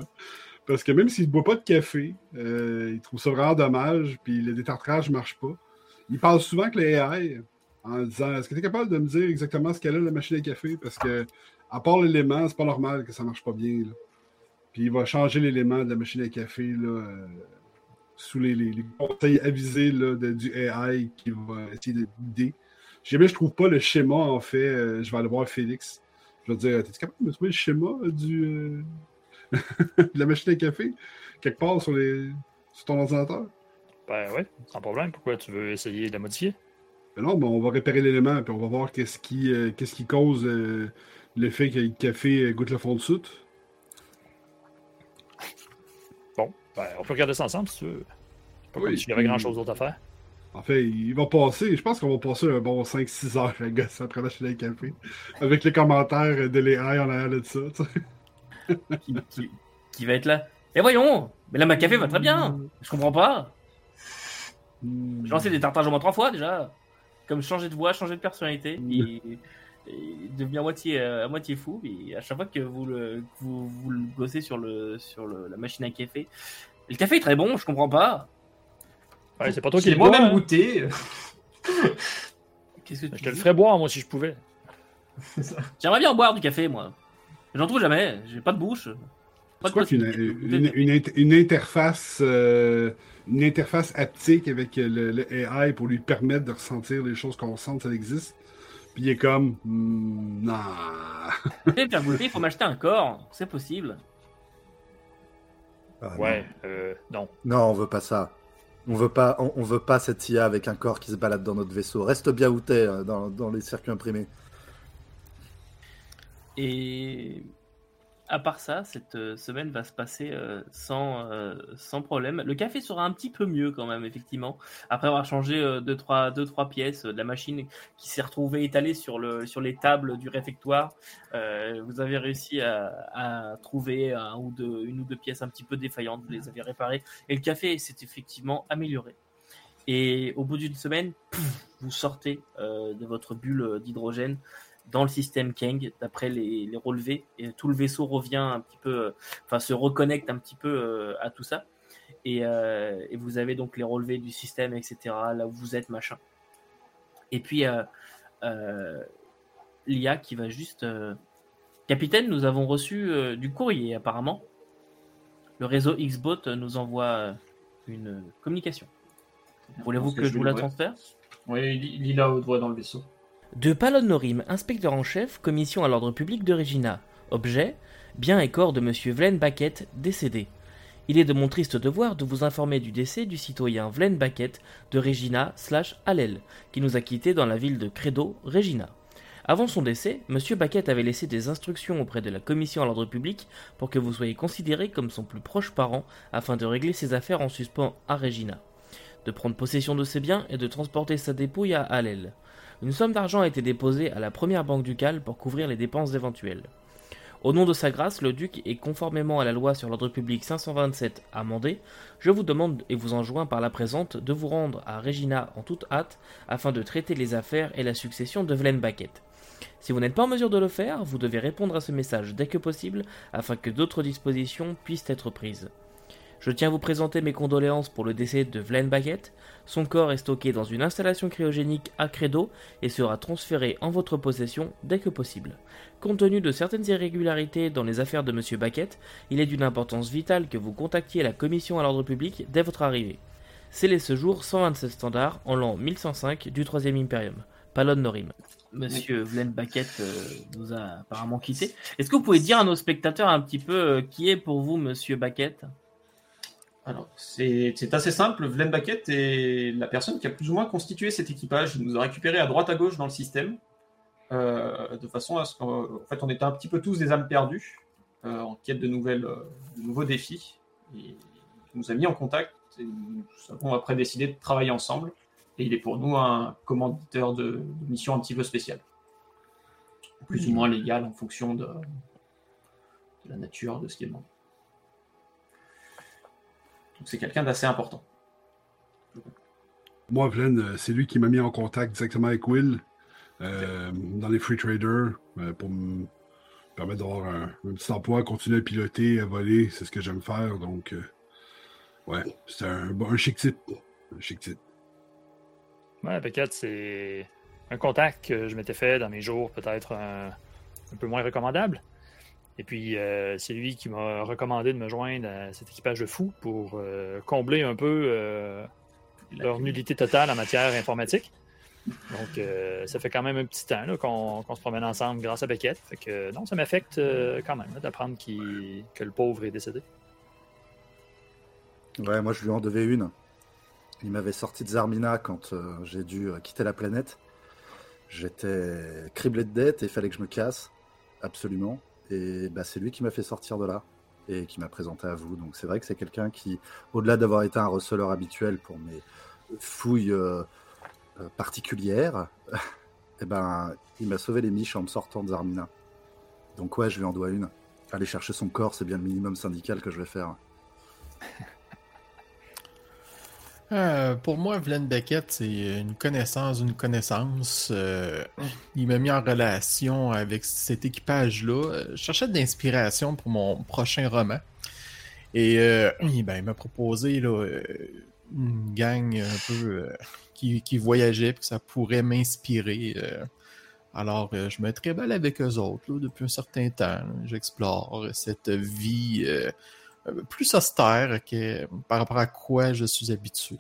Parce que même s'il ne boit pas de café, il trouve ça vraiment dommage, puis le détartrage ne marche pas. Il parle souvent avec les AI en disant Est-ce que tu es capable de me dire exactement ce qu'elle a, la machine à café? Parce que, à part l'élément, c'est pas normal que ça marche pas bien. Puis il va changer l'élément de la machine à café là, euh, sous les, les- conseils avisés là, de- du AI qui va essayer de guider. Si jamais je trouve pas le schéma, en fait, euh, je vais aller voir Félix. Je vais dire Es-tu capable de me trouver le schéma euh, du, de la machine à café quelque part sur, les, sur ton ordinateur? Ben ouais, sans problème. Pourquoi tu veux essayer de la modifier? Ben non, ben on va réparer l'élément, puis on va voir qu'est-ce qui, euh, qu'est-ce qui cause euh, le fait que le café euh, goûte le fond de soute. Bon, ben, on peut regarder ça ensemble si tu veux. Pas Oui. comme s'il y avait grand-chose d'autre à faire. En fait, il va passer, je pense qu'on va passer un bon 5-6 heures à gosser après la machine à café. Avec les commentaires de l'AI en arrière de ça. tu sais. qui, qui- qui va être là? Et voyons, mais là ma café va très bien. Je comprends pas. J'ai lancé des tartages au moins trois fois déjà. Comme changer de voix, changer de personnalité, et, et devenir à moitié, euh, à moitié fou. Et à chaque fois que vous le, que vous, vous le gossez sur, le, sur le, la machine à café, le café est très bon, je comprends pas. Ouais, c'est pas toi qui moi-même hein. goûté. Qu'est-ce que tu Je te le ferais boire, moi, si je pouvais. J'aimerais bien boire du café, moi. J'en trouve jamais. J'ai pas de bouche. Pas C'est quoi qu'une une, une int- une interface euh, une interface haptique avec le, le AI pour lui permettre de ressentir les choses qu'on sent, ça existe. Puis il est comme hmm, non. Faire goûter, il faut m'acheter un corps. C'est possible. Ah, Ouais, euh, non. Non. Non, on veut pas ça. On veut pas, on, on veut pas cette IA avec un corps qui se balade dans notre vaisseau. Reste bien où t'es euh, dans, dans les circuits imprimés. Et à part ça, cette euh, semaine va se passer euh, sans, euh, sans problème. Le café sera un petit peu mieux quand même, effectivement. Après avoir changé euh, deux, trois, deux, trois pièces de la machine qui s'est retrouvée étalée sur, le, sur les tables du réfectoire, vous avez réussi à, trouver une ou deux pièces un petit peu défaillantes. Vous les avez réparées. Et le café s'est effectivement amélioré. Et au bout d'une semaine, vous sortez de votre bulle d'hydrogène dans le système Kang, d'après les, les relevés, et tout le vaisseau revient un petit peu, euh, enfin se reconnecte un petit peu euh, à tout ça, et, euh, et vous avez donc les relevés du système, etc., là où vous êtes, machin. Et puis, euh, euh, l'IA qui va juste... Capitaine, nous avons reçu du courrier, apparemment. Le réseau Xbot nous envoie une communication. Voulez-vous que je vous la transfère? Oui, il il haute voix dans le vaisseau. De Palon Norim, inspecteur en chef, commission à l'ordre public de Regina. Objet Bien et corps de Monsieur Vlen Baquet, décédé. Il est de mon triste devoir de vous informer du décès du citoyen Vlen Baquet de Regina slash Hallel, qui nous a quittés dans la ville de Credo, Regina. Avant son décès, M. Baquet avait laissé des instructions auprès de la commission à l'ordre public pour que vous soyez considéré comme son plus proche parent afin de régler ses affaires en suspens à Regina, de prendre possession de ses biens et de transporter sa dépouille à Hallel. Une somme d'argent a été déposée à la première banque ducale pour couvrir les dépenses éventuelles. Au nom de sa grâce, le duc, et conformément à la loi sur l'ordre public 527 amendée, je vous demande et vous enjoins par la présente de vous rendre à Regina en toute hâte afin de traiter les affaires et la succession de Vlen Baquet. Si vous n'êtes pas en mesure de le faire, vous devez répondre à ce message dès que possible afin que d'autres dispositions puissent être prises. Je tiens à vous présenter mes condoléances pour le décès de Vlen Baguet. Son corps est stocké dans une installation cryogénique à Credo et sera transféré en votre possession dès que possible. Compte tenu de certaines irrégularités dans les affaires de M. Baquet, il est d'une importance vitale que vous contactiez la commission à l'ordre public dès votre arrivée. Scellez ce jour 127 standards en l'an 1105 du 3e Imperium. Palon Norim. Monsieur Vlen Baquet euh, nous a apparemment quittés. Est-ce que vous pouvez dire à nos spectateurs un petit peu euh, qui est pour vous Monsieur Baquet C'est assez simple. Vlen Baquet est la personne qui a plus ou moins constitué cet équipage. Il nous a récupéré à droite à gauche dans le système, euh, de façon à ce qu'en en fait, on était un petit peu tous des âmes perdues, euh, en quête de, nouvelles, euh, nouveaux défis. Il nous a mis en contact. Et nous avons après décidé de travailler ensemble. Et il est pour nous un commanditaire de, de mission un petit peu spéciale. Plus ou moins légal en fonction de, de la nature de ce qui est demandé. Donc c'est quelqu'un d'assez important. Moi, Vlen, euh, c'est lui qui m'a mis en contact directement avec Will euh, dans les Free Traders euh, pour me permettre d'avoir un, un petit emploi, continuer à piloter, à voler. C'est ce que j'aime faire. Donc, euh, ouais, c'est un, chic type. Un chic type. Ouais, Beckett, c'est un contact que je m'étais fait dans mes jours, peut-être un, un peu moins recommandable. Et puis, euh, c'est lui qui m'a recommandé de me joindre à cet équipage de fous pour euh, combler un peu euh, leur nullité totale en matière informatique. Donc, euh, ça fait quand même un petit temps là, qu'on qu'on se promène ensemble grâce à Beckett. Fait que, non, ça m'affecte euh, quand même là, d'apprendre qu'il- que le pauvre est décédé. Ouais, moi je lui en devais une. Il m'avait sorti de Zarmina quand euh, j'ai dû euh, quitter la planète. J'étais criblé de dettes et il fallait que je me casse, absolument. Et bah, c'est lui qui m'a fait sortir de là et qui m'a présenté à vous. Donc c'est vrai que c'est quelqu'un qui, au-delà d'avoir été un receleur habituel pour mes fouilles euh, euh, particulières, eh ben, il m'a sauvé les miches en me sortant de Zarmina. Donc ouais, je lui en dois une. Aller chercher son corps, c'est bien le minimum syndical que je vais faire. Euh, pour moi, Vlen Beckett, c'est une connaissance, une connaissance. Euh, il m'a mis en relation avec cet équipage-là. Euh, Je cherchais de l'inspiration pour mon prochain roman. Et euh, il- ben, il m'a proposé là, une gang un peu qui, voyageait, puis que ça pourrait m'inspirer. alors, je me tréballe avec eux autres depuis un certain temps. J'explore cette vie. Euh, plus austère que par rapport à quoi je suis habitué.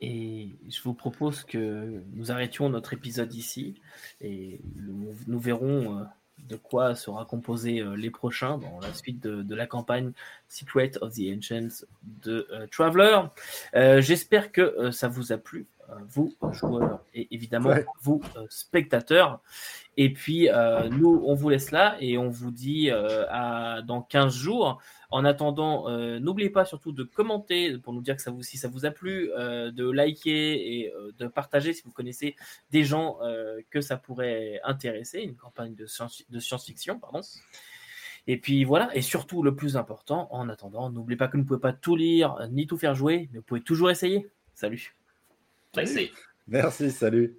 Et je vous propose que nous arrêtions notre épisode ici et nous, verrons euh, de quoi sera composé euh, les prochains dans la suite de, la campagne Secret of the Ancients de euh, Traveler. J'espère que ça vous a plu, vous joueurs et évidemment Ouais. vous euh, spectateurs. Et puis euh, nous, on vous laisse là et on vous dit euh, à dans 15 jours. En attendant, euh, n'oubliez pas surtout de commenter pour nous dire que ça vous, si ça vous a plu, euh, de liker et euh, de partager si vous connaissez des gens euh, que ça pourrait intéresser, une campagne de, science- de science-fiction, pardon. Et puis voilà, et surtout le plus important, en attendant, n'oubliez pas que vous ne pouvez pas tout lire ni tout faire jouer, mais vous pouvez toujours essayer. Salut. Salut. Merci, salut.